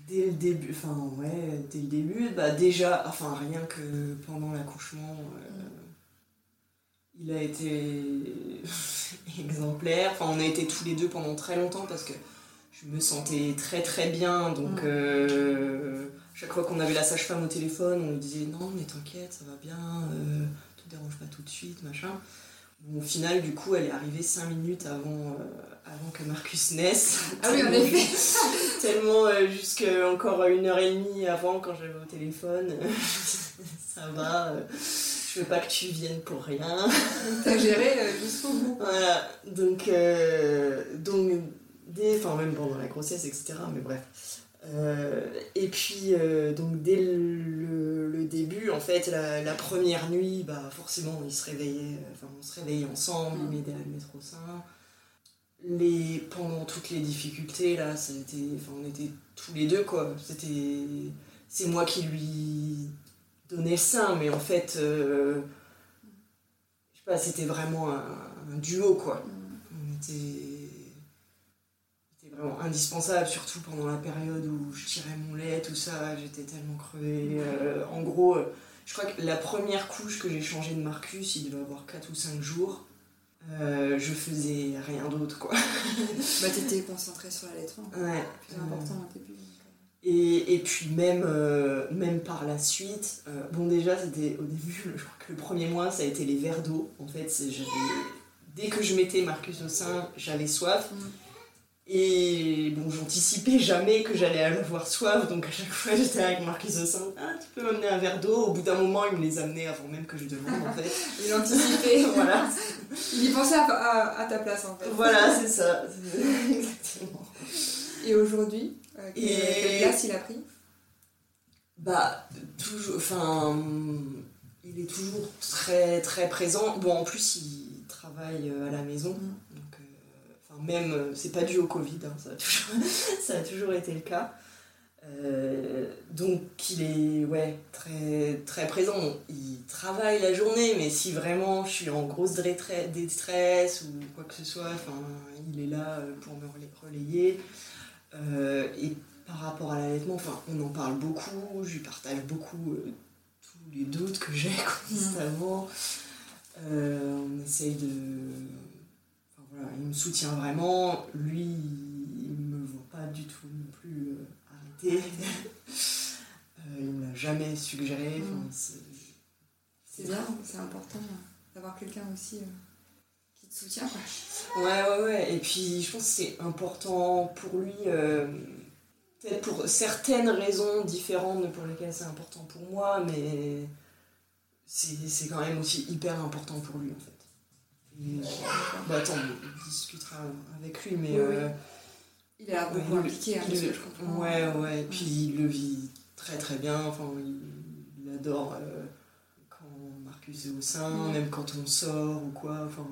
Dès le début, enfin ouais, dès le début, bah déjà, enfin rien que pendant l'accouchement, euh, il a été *laughs* exemplaire. Enfin, on a été tous les deux pendant très longtemps parce que je me sentais très très bien. Donc, Mm. euh, chaque fois qu'on avait la sage-femme au téléphone, on lui disait non, mais t'inquiète, ça va bien, euh, te dérange pas tout de suite, machin. Bon, au final, du coup, elle est arrivée 5 minutes avant, euh, avant que Marcus naisse. Ah oui, en Tellement effet. *laughs* tellement euh, jusqu'à encore une heure et demie avant quand j'avais au téléphone. *laughs* ça va, euh, je veux pas que tu viennes pour rien. *laughs* T'as géré euh, jusqu'au bout. Voilà, donc, euh, donc dès, enfin même pendant la grossesse, etc. Mais bref. Euh, et puis, euh, donc dès le, le début, en fait, la, la première nuit, bah forcément, il se réveillait, enfin on se réveillait ensemble, il m'aidait à le mettre au sein. Les, pendant toutes les difficultés, là, ça a été, enfin, on était tous les deux, quoi. C'était, c'est moi qui lui le sein, mais en fait, euh, je sais pas, c'était vraiment un, un duo, quoi. On était, vraiment indispensable, surtout pendant la période où je tirais mon lait, tout ça, j'étais tellement crevée. Euh, en gros, euh, je crois que la première couche que j'ai changée de Marcus, il devait avoir 4 ou 5 jours. Euh, je faisais rien d'autre, quoi. Bah, t'étais concentrée sur l'allaitement. Ouais. C'est important au début. Et, et puis même, euh, même par la suite, euh, bon déjà c'était au début, je crois que le premier mois ça a été les verres d'eau. En fait, dès que je mettais Marcus au sein, j'avais soif. Mm. Et bon, j'anticipais jamais que j'allais avoir soif, donc à chaque fois j'étais avec Marcus au sein. Ah, tu peux m'amener un verre d'eau? Au bout d'un moment, il me les amenait avant même que je demande en fait. *laughs* Il anticipait. *laughs* voilà, Il y pensait à, à- à ta place en fait. voilà c'est ça. *laughs* Exactement. Et aujourd'hui, euh, quelle, Et- quelle place il a pris? Bah, toujours. Enfin. Il est toujours très, très présent. Bon, en plus, il travaille euh, à la maison. Mm. Donc, euh, enfin, même. C'est pas dû au Covid, hein, ça, a toujours, *laughs* ça a toujours été le cas. Euh, donc, il est ouais, très, très présent. Il travaille la journée, mais si vraiment je suis en grosse détresse, ou quoi que ce soit, il est là pour me relay- relayer. Euh, et par rapport à l'allaitement, enfin, on en parle beaucoup, je lui partage beaucoup euh, tous les doutes que j'ai *laughs* constamment. Euh, on essaye de. Enfin, voilà, il me soutient vraiment. Lui, il me voit pas du tout non plus arrêter. *laughs* Il me l'a jamais suggéré. enfin, Mm. c'est- bien, c'est important d'avoir quelqu'un aussi euh. Quoi. Ouais, ouais, ouais. Et puis, je pense que c'est important pour lui, euh, peut-être pour certaines raisons différentes de pour lesquelles c'est important pour moi, mais c'est quand même aussi hyper important pour lui, en fait. Et, bah, attends, on discutera avec lui, mais... Oui, oui. euh, Il a beaucoup il- impliqué, hein, que je comprends. Ouais, ouais. Et puis, il le vit très, très bien. Enfin, il, il adore euh, quand Marcus est au sein, même quand on sort ou quoi. Enfin,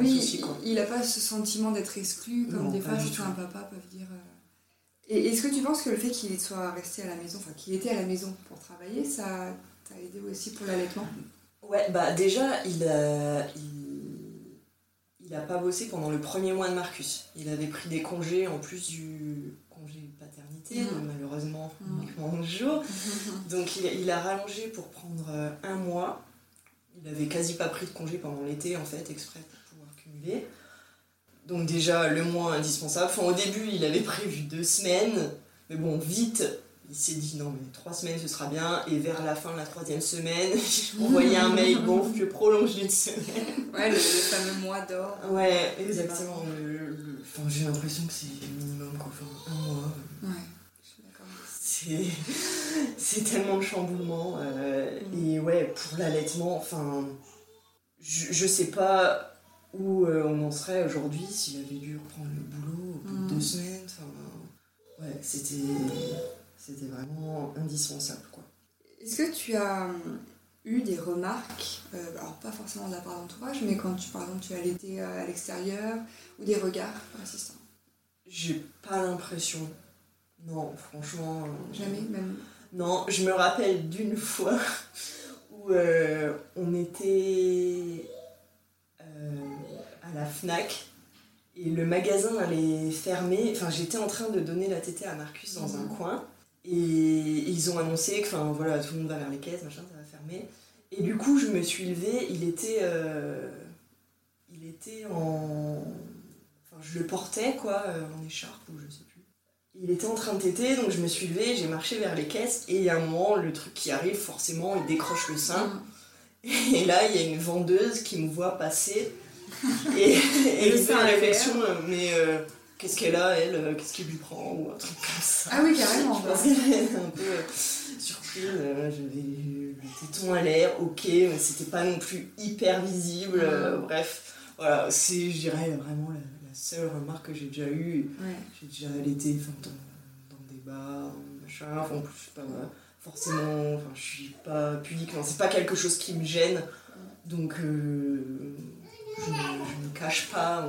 Oui, souci, quoi. il n'a pas ce sentiment d'être exclu, comme Non, des fois certains tout. papas peuvent dire. euh. Et est-ce que tu penses que le fait qu'il soit resté à la maison, enfin qu'il était à la maison pour travailler, ça t'a aidé aussi pour l'allaitement? Ouais, bah déjà, il a, il, il a pas bossé pendant le premier mois de Marcus. Il avait pris des congés en plus du congé paternité, Mhm. malheureusement uniquement 11 jours. *laughs* Donc il, il a rallongé pour prendre euh, un mois. Il avait quasi pas pris de congé pendant l'été en fait, exprès Donc déjà le mois indispensable. Enfin au début il avait prévu deux semaines, mais bon vite il s'est dit non mais trois semaines ce sera bien. Et vers la fin de la troisième semaine, *laughs* j'ai *laughs* envoyé un mail bon je prolonge d'une semaine. Ouais, le, le fameux mois d'or. Ouais exactement. Enfin j'ai l'impression que c'est minimum quoi. Enfin, un mois. Ouais, je suis d'accord. C'est, *laughs* c'est tellement de chamboulement. euh, Mm. Et ouais, pour l'allaitement, enfin, je, je sais pas où euh, on en serait aujourd'hui s'il avait dû reprendre le boulot au bout de Mm. deux semaines. Enfin, ouais, c'était, c'était vraiment indispensable, quoi. Est-ce que tu as hum, eu des remarques, euh, alors pas forcément de la part d'entourage, mais quand tu, par exemple tu allaitais euh, à l'extérieur, ou des regards insistants J'ai pas l'impression. Non, franchement. euh, Jamais, même? Non, je me rappelle d'une *laughs* fois où euh, on était euh, à la FNAC et le magasin allait fermer. Enfin, j'étais en train de donner la tétée à Marcus dans un Mhm. coin et ils ont annoncé que enfin, voilà, tout le monde va vers les caisses, machin, ça va fermer. Et du coup, je me suis levée, il était, euh, il était en. Enfin, je le portais quoi, euh, en écharpe ou je sais plus. Il était en train de téter, donc je me suis levée, j'ai marché vers les caisses, et il y a un moment, le truc qui arrive, forcément, il décroche le sein. Hum. Et là, il y a une vendeuse qui me voit passer, et, et Le il une réflexion, euh, mais euh, qu'est-ce qu'elle a, elle, qu'est-ce qu'il lui prend, ou un truc comme ça. Ah oui, carrément. Je pense qu'elle est un peu surprise. J'avais le téton à l'air, ok, mais c'était pas non plus hyper visible. bref, voilà, c'est, je dirais, vraiment la, seule remarque que j'ai déjà eue. J'ai déjà allaité dans, dans des bars, machin, enfin, en plus, je suis pas forcément, enfin, je suis pas pudique, c'est pas quelque chose qui me gêne. Donc, euh, je, ne me cache pas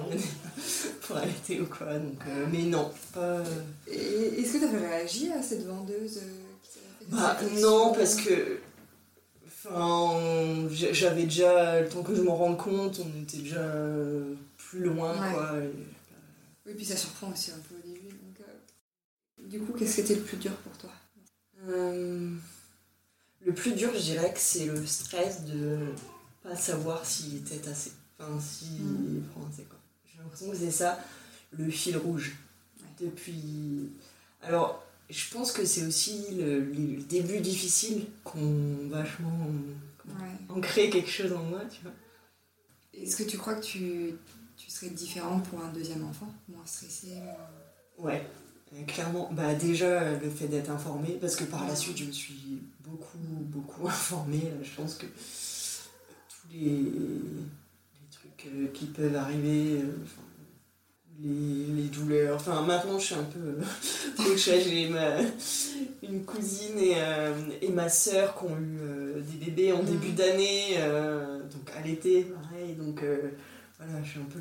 *laughs* pour allaiter ou quoi. Donc, euh, mais non, pas. Est-ce que tu avais réagi à cette vendeuse euh, bah, non, parce que. Enfin, j'avais déjà, le temps que je m'en rende compte, on était déjà plus loin, quoi. Oui, puis ça surprend aussi un peu au début. Donc, Du coup, qu'est-ce qui était le plus dur pour toi? Le plus dur, je dirais que c'est le stress de pas savoir s'il était assez. Enfin, si. Mm. quoi. J'ai l'impression que c'est ça le fil rouge. Depuis. Alors, je pense que c'est aussi le, début difficile qu'on vachement ancré quelque chose en moi, tu vois. Est-ce que tu crois que tu, tu serais différente pour un deuxième enfant? Moins stressé Ouais, euh, clairement. Bah déjà, le fait d'être informée, parce que par la suite, je me suis beaucoup, beaucoup *laughs* informée. Je pense que tous les, euh, qui peuvent arriver, euh, les, les, douleurs. Enfin, maintenant, je suis un peu euh, *laughs* J'ai ma, une cousine et, euh, et ma soeur qui ont eu euh, des bébés en début mm. d'année, donc à l'été, pareil. Donc voilà, je suis un peu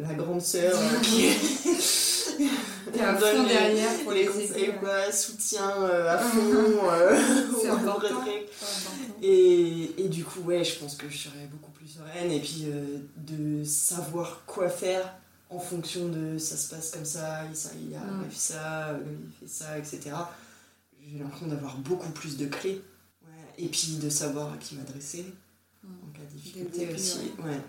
la grande sœur *laughs* qui T'es *laughs* à fond derrière pour les conseils, quoi, soutien à fond. C'est important. Et, et, du coup, ouais, je pense que je serais beaucoup plus sereine. Et puis de savoir quoi faire en fonction de ça se passe comme ça, il, ça, il arrive ça, il fait ça, etc. J'ai l'impression d'avoir beaucoup plus de clés. Et puis de savoir à qui m'adresser en cas de difficulté aussi. Ouais.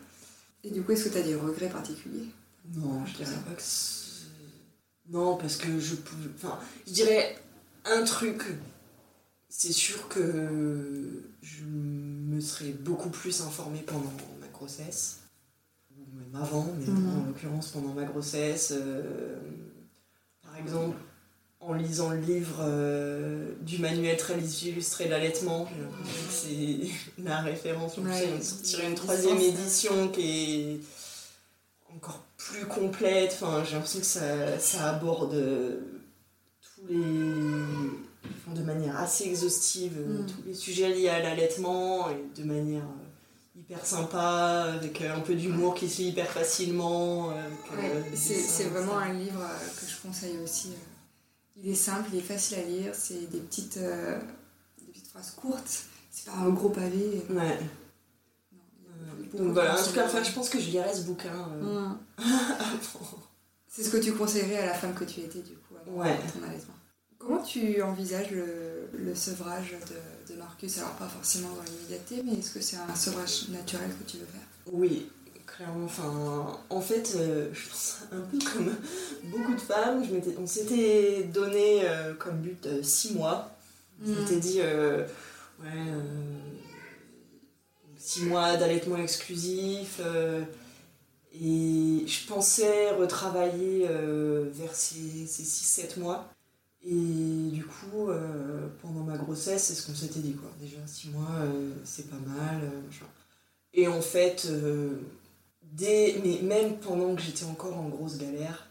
Et du coup, est-ce que tu as des regrets particuliers? Non, je dirais pas que Non, parce que je pouvais. Enfin, je dirais un truc. C'est sûr que je me serais beaucoup plus informée pendant ma grossesse même avant, mais mhm. en l'occurrence pendant ma grossesse. Euh, par exemple, en lisant le livre euh, du manuel très illustré d'allaitement, c'est *laughs* la référence. On ouais, sortir une troisième édition qui est encore plus complète. Enfin, j'ai l'impression que ça, ça aborde tous les de manière assez exhaustive mhm. tous les sujets liés à l'allaitement et de manière hyper sympa, avec euh, un peu d'humour qui se lit hyper facilement. Euh, c'est vraiment un livre euh, que je conseille aussi. Il est simple, il est facile à lire, c'est des petites, des petites phrases courtes, c'est pas un gros pavé. Ouais. Donc voilà, en tout cas, je pense que je lirai ce bouquin *laughs* mmh. C'est ce que tu conseillerais à la femme que tu étais, du coup, avant ouais. ton allaitement. Comment tu envisages le, le sevrage de, de, Marcus? Alors, pas forcément dans l'immédiateté, mais est-ce que c'est un sevrage naturel que tu veux faire? Oui, clairement. Enfin, en fait, euh, je pense un peu comme beaucoup de femmes, je on s'était donné euh, comme but 6 euh, mois. On s'était mm. dit, ouais, 6 mois d'allaitement exclusif. et je pensais retravailler vers ces 6-7 mois. Et du coup, euh, pendant ma grossesse, c'est ce qu'on s'était dit, quoi. Déjà, six mois, euh, c'est pas mal. Euh, et en fait, dès, mais même pendant que j'étais encore en grosse galère,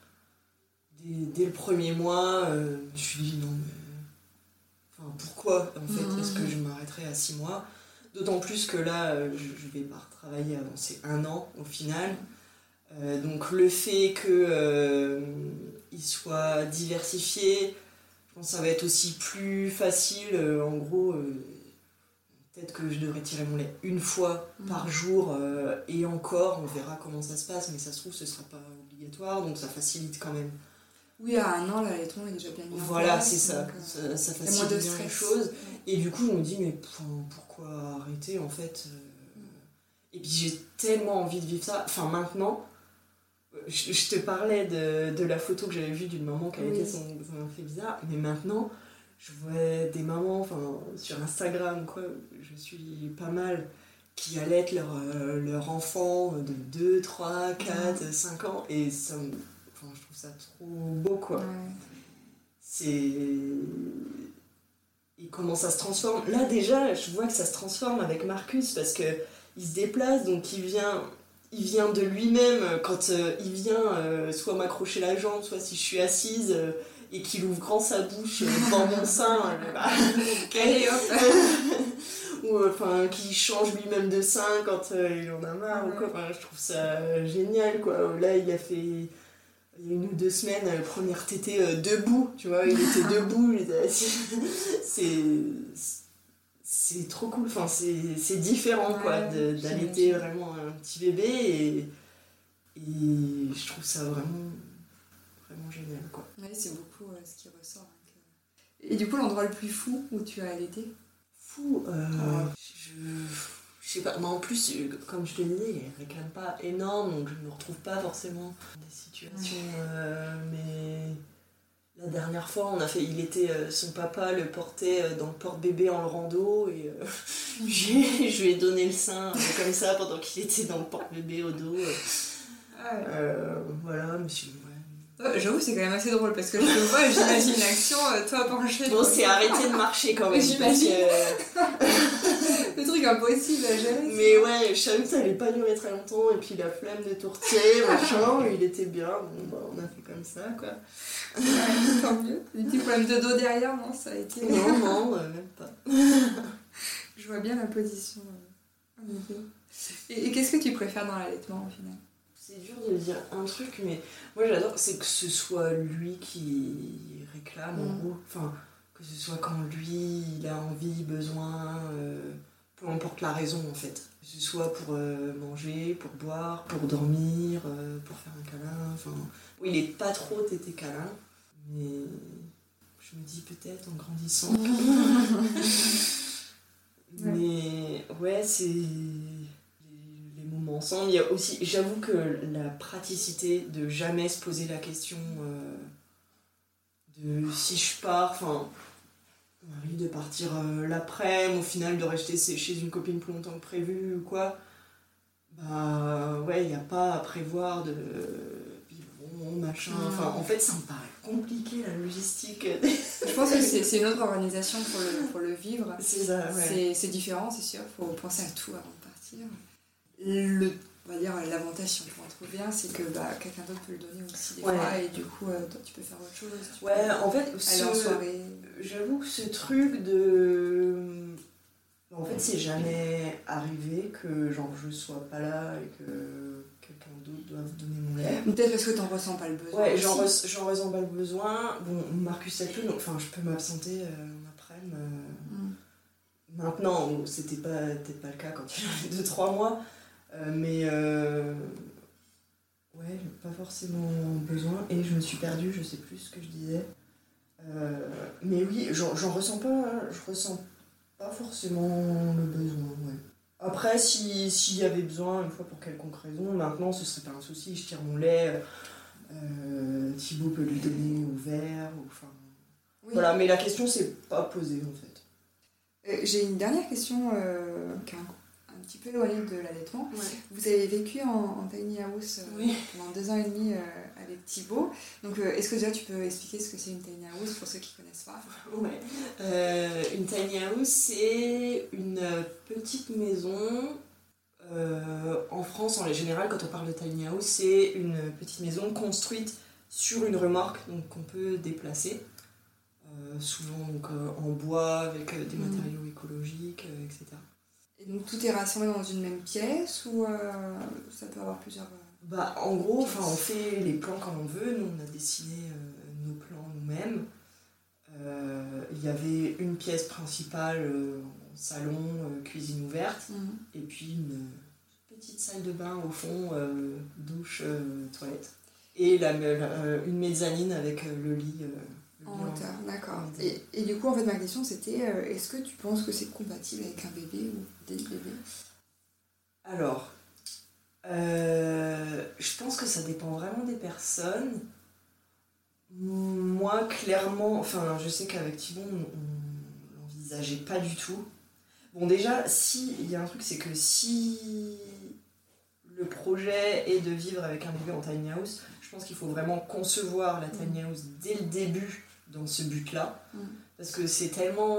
dès, le premier mois, je me suis dit, non, mais. Enfin, pourquoi, en fait, est-ce que je m'arrêterais à six mois? D'autant plus que là, je, vais pas retravailler avant, c'est un an au final. donc le fait qu'il soit diversifié, ça va être aussi plus facile. Euh, en gros, euh, peut-être que je devrais tirer mon lait une fois mm. par jour euh, et encore, on verra comment ça se passe, mais ça se trouve, ce sera pas obligatoire, donc ça facilite quand même. Oui, à un an, l'allaitement est déjà bien mis Voilà, c'est ça. ça. facilite bien les choses. Et du coup, je me dis, mais pourquoi arrêter en fait Et puis j'ai tellement envie de vivre ça. Enfin, maintenant, je, te parlais de, de, la photo que j'avais vue d'une maman qui avait été son, fait bizarre, mais maintenant, je vois des mamans enfin, sur Instagram, quoi, je suis pas mal, qui allaitent leur, euh, leur enfant de 2, 3, 4, 5 ans, et ça enfin, je trouve ça trop beau, quoi. Ouais. C'est. Et comment ça se transforme? Là, déjà, je vois que ça se transforme avec Marcus parce que il se déplace, donc il vient. Il vient de lui-même quand euh, il vient euh, soit m'accrocher la jambe, soit si je suis assise euh, et qu'il ouvre grand sa bouche euh, devant mon *laughs* sein. euh, bah, *laughs* ou euh, enfin qui change lui-même de sein quand euh, il en a marre ou quoi. Enfin, je trouve ça génial quoi. Là il a fait il y a une ou deux semaines euh, première tétée euh, debout, tu vois, il était *laughs* debout, il était assis. c'est c'est trop cool. Enfin c'est différent quoi Ouais, d'allaiter vraiment un petit bébé et et je trouve ça vraiment vraiment génial quoi. Ouais, c'est beaucoup euh, ce qui ressort. hein, Et du coup, l'endroit le plus fou où tu as allaité? Fou, euh, Ouais. je, je sais pas, mais en plus, euh, comme je te disais, il réclame pas énorme, donc je me retrouve pas forcément dans des situations, euh, mais la dernière fois, on a fait, il était, euh, son papa le portait euh, dans le porte-bébé en rando, et euh, *laughs* je lui ai donné le sein euh, comme ça pendant qu'il était dans le porte-bébé au dos. euh, euh, voilà, monsieur, ouais. J'avoue, c'est quand même assez drôle parce que je te vois, j'imagine l'action, toi penché. Bon, c'est arrêté de marcher quand même, *laughs* parce J'imagine. *laughs* truc impossible à gérer. Mais ouais, je savais que ça allait pas durer très longtemps, et puis la flemme de tourtier, *laughs* machin, il était bien, bon bah on a fait comme ça quoi. Ouais, tant mieux. Des petits problèmes de dos derrière, non Ça a été. Non, non, euh, même pas. Je vois bien la position. euh, et qu'est-ce que tu préfères dans l'allaitement au final? C'est dur de dire un truc, mais moi j'adore, c'est que ce soit lui qui réclame en Mm. gros, enfin, que ce soit quand lui il a envie, besoin, euh, peu importe la raison en fait. Que ce soit pour euh, manger, pour boire, pour dormir, euh, pour faire un câlin, enfin. Oui, il est pas trop tété câlin, mais je me dis peut-être en grandissant. *laughs* *laughs* mais ouais, c'est les, les moments ensemble. Il y a aussi, j'avoue que la praticité de jamais se poser la question euh, de si je pars, enfin, de partir euh, l'après-midi, au final de rester chez une copine plus longtemps que prévu ou quoi. Bah ouais, il n'y a pas à prévoir de biberon, machin. Enfin, en fait, ça me paraît compliqué la logistique. Je pense que c'est une autre organisation pour le, pour le vivre. C'est ouais. Différent, c'est sûr. Il faut penser à tout avant de partir. Le, on va dire l'avantage, si on peut en trouver un, c'est que bah, quelqu'un d'autre peut le donner aussi des Ouais. fois. Et du coup, euh, toi, tu peux faire autre chose. Tu Ouais, peux en fait, en soirée. J'avoue que ce truc de. En fait, c'est jamais arrivé que genre je sois pas là et que quelqu'un d'autre doive donner mon lait. Peut-être parce que t'en ressens pas le besoin. Ouais, j'en res- j'en ressens pas le besoin. Bon, Marcus a tout, donc enfin, je peux m'absenter euh, en après-midi. euh, Mm. Maintenant, c'était pas, peut-être pas le cas quand il avait 2-3 mois, euh, mais ouais, pas forcément besoin et je me suis perdue, je sais plus ce que je disais. Euh, mais oui, j'en ressens pas, hein, je ressens pas forcément le besoin, ouais. Après, si- s'il y avait besoin, une fois pour quelconque raison, maintenant ce serait pas un souci, je tire mon lait, euh, Thibaut peut lui donner au verre, enfin. Oui. Voilà, mais la question s'est pas posée en fait. Euh, J'ai une dernière question euh, qui un petit peu éloignée de l'allaitement. Ouais. Vous avez vécu en, en tiny house euh, Oui. pendant deux ans et demi euh, avec Thibaut. Donc, euh, est-ce que déjà tu peux expliquer ce que c'est une tiny house pour ceux qui connaissent pas? *laughs* Ouais. Euh, une tiny house, c'est une petite maison. en France, en général, quand on parle de tiny house, c'est une petite maison construite sur une remorque, donc qu'on peut déplacer. Souvent donc, en bois, avec des Mhm. matériaux écologiques, etc. Et donc tout est rassemblé dans une même pièce ou euh, ça peut avoir plusieurs. euh, Bah, en gros, enfin, on fait les plans comme on veut. Nous, on a dessiné euh, nos plans nous-mêmes. Euh, Il y avait une pièce principale, euh, salon, cuisine ouverte, et puis une petite salle de bain au fond, douche, toilette. Et la, la- une mezzanine avec le lit. En hauteur, d'accord. Et, et du coup, en fait, ma question c'était euh, est-ce que tu penses que c'est compatible avec un bébé ou des bébés? Alors, euh, je pense que ça dépend vraiment des personnes. Moi, clairement, enfin, je sais qu'avec Thibon, on on l'envisageait pas du tout. Bon, déjà, si, il y a un truc, c'est que si le projet est de vivre avec un bébé en tiny house, je pense qu'il faut vraiment concevoir la tiny house dès le début dans ce but-là. Mm. Parce que c'est tellement.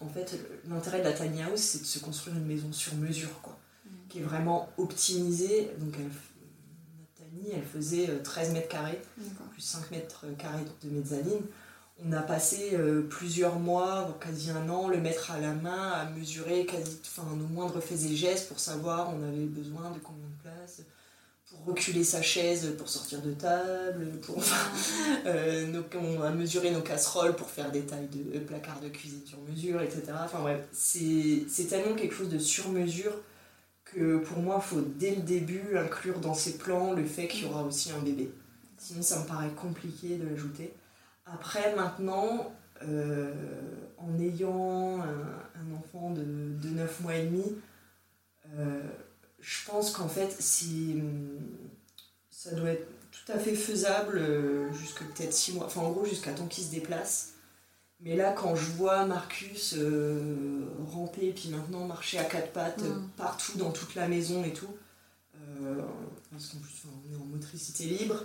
En fait, l'intérêt de la tiny house, c'est de se construire une maison sur mesure, quoi. Mm. Qui est vraiment optimisée. Donc, elle, notre tiny, elle faisait euh, 13 mètres carrés, plus 5 mètres carrés de mezzanine. On a passé euh, plusieurs mois, quasi un an, le mettre à la main, à mesurer quasi, enfin, nos moindres faits et gestes pour savoir on avait besoin de combien de place, pour reculer sa chaise pour sortir de table, pour euh, nos- on a mesuré nos casseroles pour faire des tailles de placards de cuisine sur mesure, etc. Enfin bref, c'est c'est tellement quelque chose de sur mesure que pour moi, il faut dès le début inclure dans ses plans le fait qu'il y aura aussi un bébé. Sinon, ça me paraît compliqué de l'ajouter. Après, maintenant, euh, en ayant un, un enfant de, de 9 mois et demi, euh, je pense qu'en fait, si, hum, ça doit être tout à fait faisable euh, jusque peut-être 6 mois, enfin en gros jusqu'à temps qu'il se déplace. Mais là, quand je vois Marcus euh, ramper, puis maintenant marcher à quatre pattes Mm. partout dans toute la maison et tout, euh, parce qu'en plus on est en motricité libre,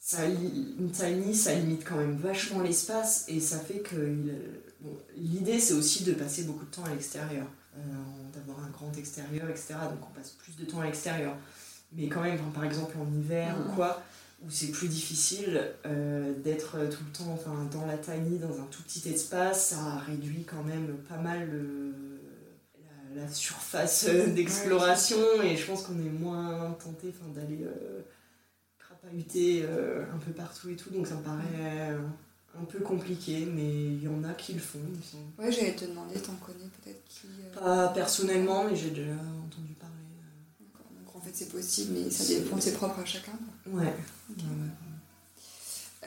ça, li- ça limite quand même vachement l'espace et ça fait que bon, l'idée c'est aussi de passer beaucoup de temps à l'extérieur, euh, d'avoir un grand extérieur, etc. Donc on passe plus de temps à l'extérieur. Mais quand même, par exemple en hiver ou quoi, où c'est plus difficile euh, d'être tout le temps enfin, dans la tiny, dans un tout petit espace, ça réduit quand même pas mal le- la, la surface euh, d'exploration et je pense qu'on est moins tenté d'aller euh, crapahuter euh, un peu partout et tout, donc ça me paraît un peu compliqué, mais il y en a qui le font. il me semble. Ouais, j'allais te demander, t'en connais peut-être qui. euh, Pas personnellement, mais j'ai déjà entendu parler. D'accord. Donc en fait, c'est possible, mais ça dépend, c'est propre à chacun. euh. Ouais.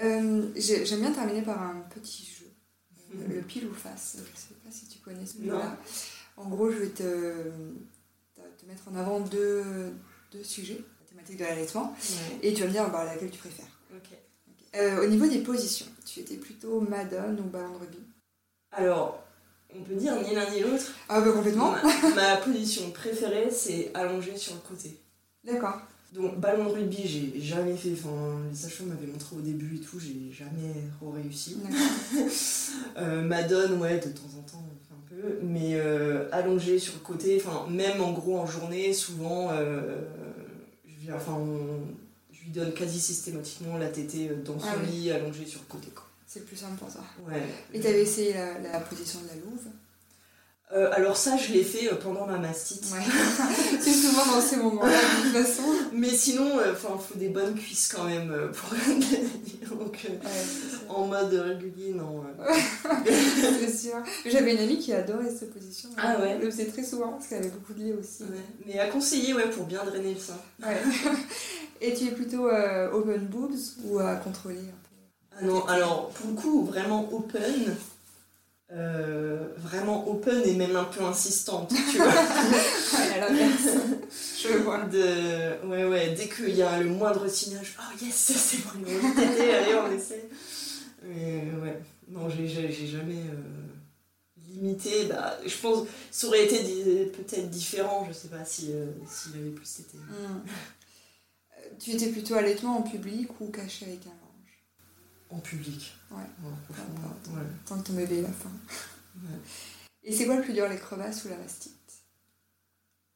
Euh, j'ai- J'aime bien terminer par un petit jeu, euh, Mhm. le pile ou face. Je sais pas si tu connais Non. celui-là. En gros, je vais te, te- mettre en avant deux, deux sujets, la thématique de l'allaitement, Ouais. et tu vas me dire bah, laquelle tu préfères. Ok. Euh, au niveau des positions, tu étais plutôt Madone ou ballon de rugby Alors, on peut dire ni l'un ni l'autre. Ah bah complètement Ma, ma *laughs* position préférée, c'est allongée sur le côté. D'accord. Donc, ballon de rugby, j'ai jamais fait. Enfin, les sages-femmes m'avaient montré au début et tout, j'ai jamais réussi. *laughs* Euh, Madone, ouais, de temps en temps, un peu. Mais euh, allongée sur le côté, enfin, même en gros en journée, souvent, euh, je, viens, enfin, on- lui donne quasi systématiquement la tétée euh, dans son Ah oui. lit, allongée sur le côté. C'est plus simple pour ça. Ouais. Et t'avais essayé la, la position de la louve? Euh, alors, ça, je l'ai fait euh, pendant ma mastite. Ouais. *laughs* c'est souvent dans ces moments-là, de toute façon. Mais sinon, il faut des bonnes cuisses quand même euh, pour *laughs* Donc, euh, Ouais, en mode régulier, non. euh. *laughs* c'est sûr. J'avais une amie qui adorait cette position. Ah ouais. Elle le faisait très souvent parce qu'elle avait beaucoup de lait aussi. Ouais. Mais à conseiller, ouais, pour bien drainer le sein. Ouais. Et tu es plutôt euh, open boobs ou à contrôler un peu? Ah non, alors pour le coup, vraiment open. Euh, vraiment open et même un peu insistante, tu vois. *laughs* Ouais. *laughs* Je vois. De, ouais, ouais, dès qu'il y a le moindre fais, oh yes, c'est bon, tété, *laughs* allez, on essaie. Mais ouais, non, j'ai jamais euh, limité. Bah, je pense ça aurait été peut-être différent, je sais pas si, euh, s'il avait plus été. Hmm. Euh, Tu étais plutôt allaitement en public ou caché avec un En public. Ouais. ouais. Tant que ton bébé est la fin. Ouais. Et c'est quoi le plus dur, les crevasses ou la mastite?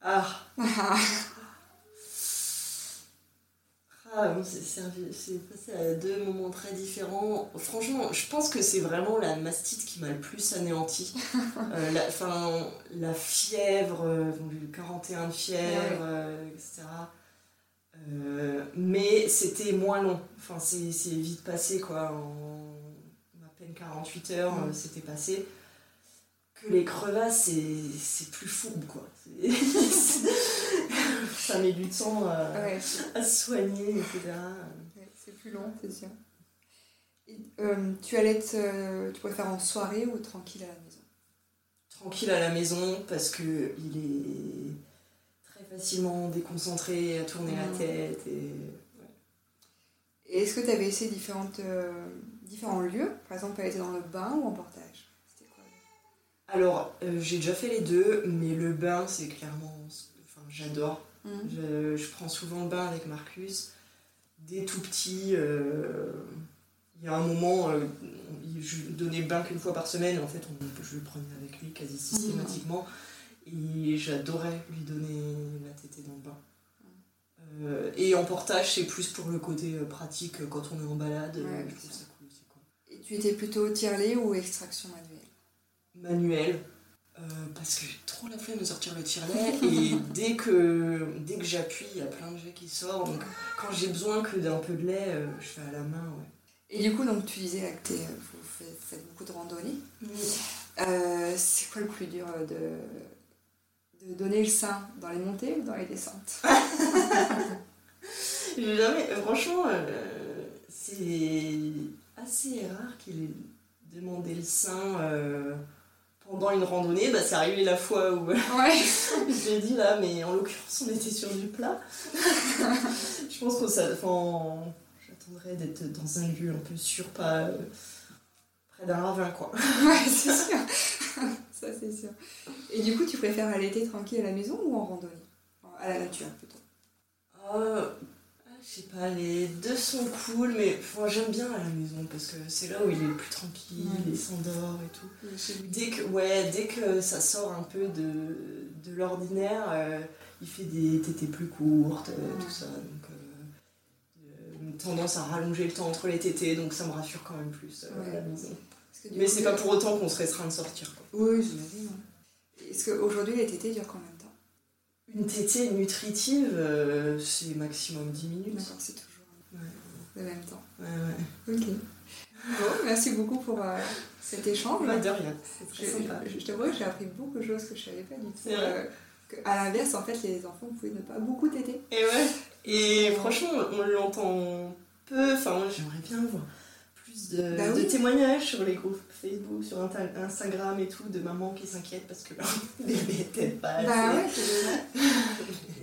Ah, *laughs* Ah, bon, c'est passé à deux moments très différents. Franchement, je pense que c'est vraiment la mastite qui m'a le plus anéanti. *laughs* Euh, la, enfin, la fièvre, euh, donc j'ai eu 41 de fièvre, euh, etc. Euh, mais c'était moins long. Enfin, c'est vite passé, quoi. En à peine 48 heures, euh, c'était passé. Que les crevasses, c'est plus fourbe, quoi. *laughs* Ça met du temps à ouais, à se soigner, etc. ouais, c'est plus long, c'est sûr. Et, euh, tu allaites, euh, tu préfères en soirée ou tranquille à la maison? Tranquille à la maison parce que il est facilement déconcentré, à tourner la Mhm. tête et Et est-ce que tu avais essayé différentes, euh, différents lieux? Par exemple, elle était dans le bain ou en portage? C'était quoi? Alors euh, j'ai déjà fait les deux, mais le bain c'est clairement, enfin j'adore. Je, je, prends souvent le bain avec Marcus. Dès tout petit, euh, il y a un moment, euh, je donnais le bain qu'une fois par semaine. En fait, on, je le prenais avec lui quasi systématiquement. Et j'adorais lui donner la tétée dans le bain. Euh, et en portage, c'est plus pour le côté euh, pratique euh, quand on est en balade. je trouve ça cool aussi. Quoi. Et tu étais plutôt tire ou extraction manuelle? Manuelle. parce que j'ai trop la flemme de sortir le tire-lait *laughs* et dès que, dès que j'appuie, il y a plein de jets qui sortent. Donc quand j'ai besoin que d'un peu de lait, je fais à la main. Ouais. Et du coup, donc, tu disais que vous faites beaucoup de randonnées. c'est quoi le plus dur de, de donner le sein dans les montées ou dans les descentes? J'ai *laughs* jamais. Franchement, euh, c'est assez rare qu'il ait demandé le sein euh, pendant une randonnée. Bah, c'est arrivé la fois où. Ouais. *laughs* J'ai dit là, mais en l'occurrence, on était sur du plat. *laughs* Je pense que ça. Enfin, j'attendrais d'être dans un lieu un peu sûr, pas euh, près d'un ravin, quoi. Ouais, c'est sûr *laughs* ça c'est sûr. Et du coup, tu préfères allaiter tranquille à la maison ou en randonnée? À la nature plutôt euh, Je sais pas, les deux sont cool, mais j'aime bien à la maison parce que c'est là où il est le plus tranquille, il s'endort et tout. dès, que, ouais, dès que ça sort un peu de, de l'ordinaire, euh, il fait des tétés plus courtes, euh, tout ça. Donc, tendance à rallonger le temps entre les tétés, donc ça me rassure quand même plus à la maison. Mais c'est pas pour autant qu'on se restreint de sortir. Quoi. Oui, j'imagine. Est-ce qu'aujourd'hui, les tétés durent combien de temps? Une tétée nutritive, euh, c'est maximum 10 minutes. D'accord, c'est toujours le même temps. Ouais, ouais. Ok. Bon, merci beaucoup pour euh, cet échange. Pas de rien, c'est très sympa. Je, t'avoue que j'ai appris beaucoup de choses que je savais pas du tout. Euh, à l'inverse, en fait, les enfants pouvaient ne pas beaucoup téter. Et ouais. Et franchement, on l'entend peu. Enfin, moi, j'aimerais bien le de, bah témoignages sur les groupes Facebook, sur Instagram et tout, de mamans qui s'inquiètent parce que leur *laughs* bébé était pas Bah ouais,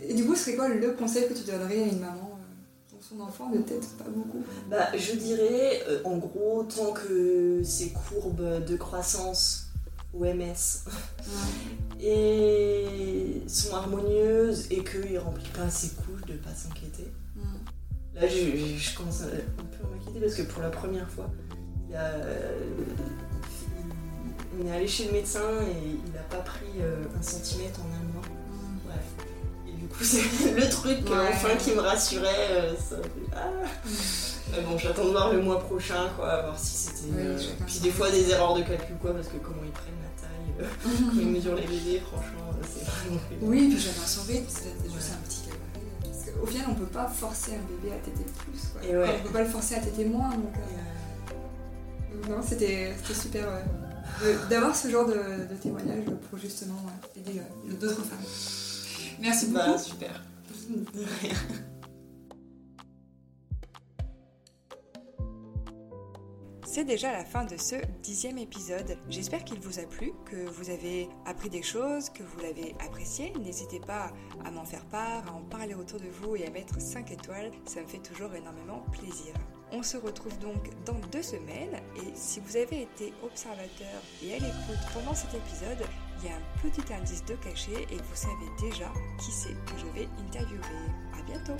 Et du coup, ce serait quoi le conseil que tu donnerais à une maman euh, pour son enfant de peut-être pas beaucoup? Bah, je dirais, euh, en gros, tant que ces courbes de croissance OMS et sont harmonieuses et qu'il remplit pas ses couches, de pas s'inquiéter. Là, je, commence un peu à m'inquiéter parce que pour la première fois, il a, on est allé chez le médecin et il n'a pas pris euh, un centimètre en un mois. Bref. Et du coup, *laughs* c'est le truc enfin qui me rassurait. Euh, ça ah. Mais bon, j'attends de voir le mois prochain, quoi, voir si c'était. Euh, puis des fois des erreurs de calcul, quoi, parce que comment ils prennent la taille, *laughs* comment ils mesurent les bébés, franchement, c'est vraiment. Oui, puis j'avais un survie, c'était juste un petit au final, on peut pas forcer un bébé à téter plus. Quoi. Et On peut pas le forcer à téter moins. Donc, euh, non, c'était super d'avoir ce genre de, témoignage pour justement aider euh, d'autres femmes. Merci bah, beaucoup. super. *laughs* C'est déjà la fin de ce dixième épisode. J'espère qu'il vous a plu, que vous avez appris des choses, que vous l'avez apprécié. N'hésitez pas à m'en faire part, à en parler autour de vous et à mettre 5 étoiles. Ça me fait toujours énormément plaisir. On se retrouve donc dans deux semaines et si vous avez été observateur et à l'écoute pendant cet épisode, il y a un petit indice de cachet et vous savez déjà qui c'est que je vais interviewer. À bientôt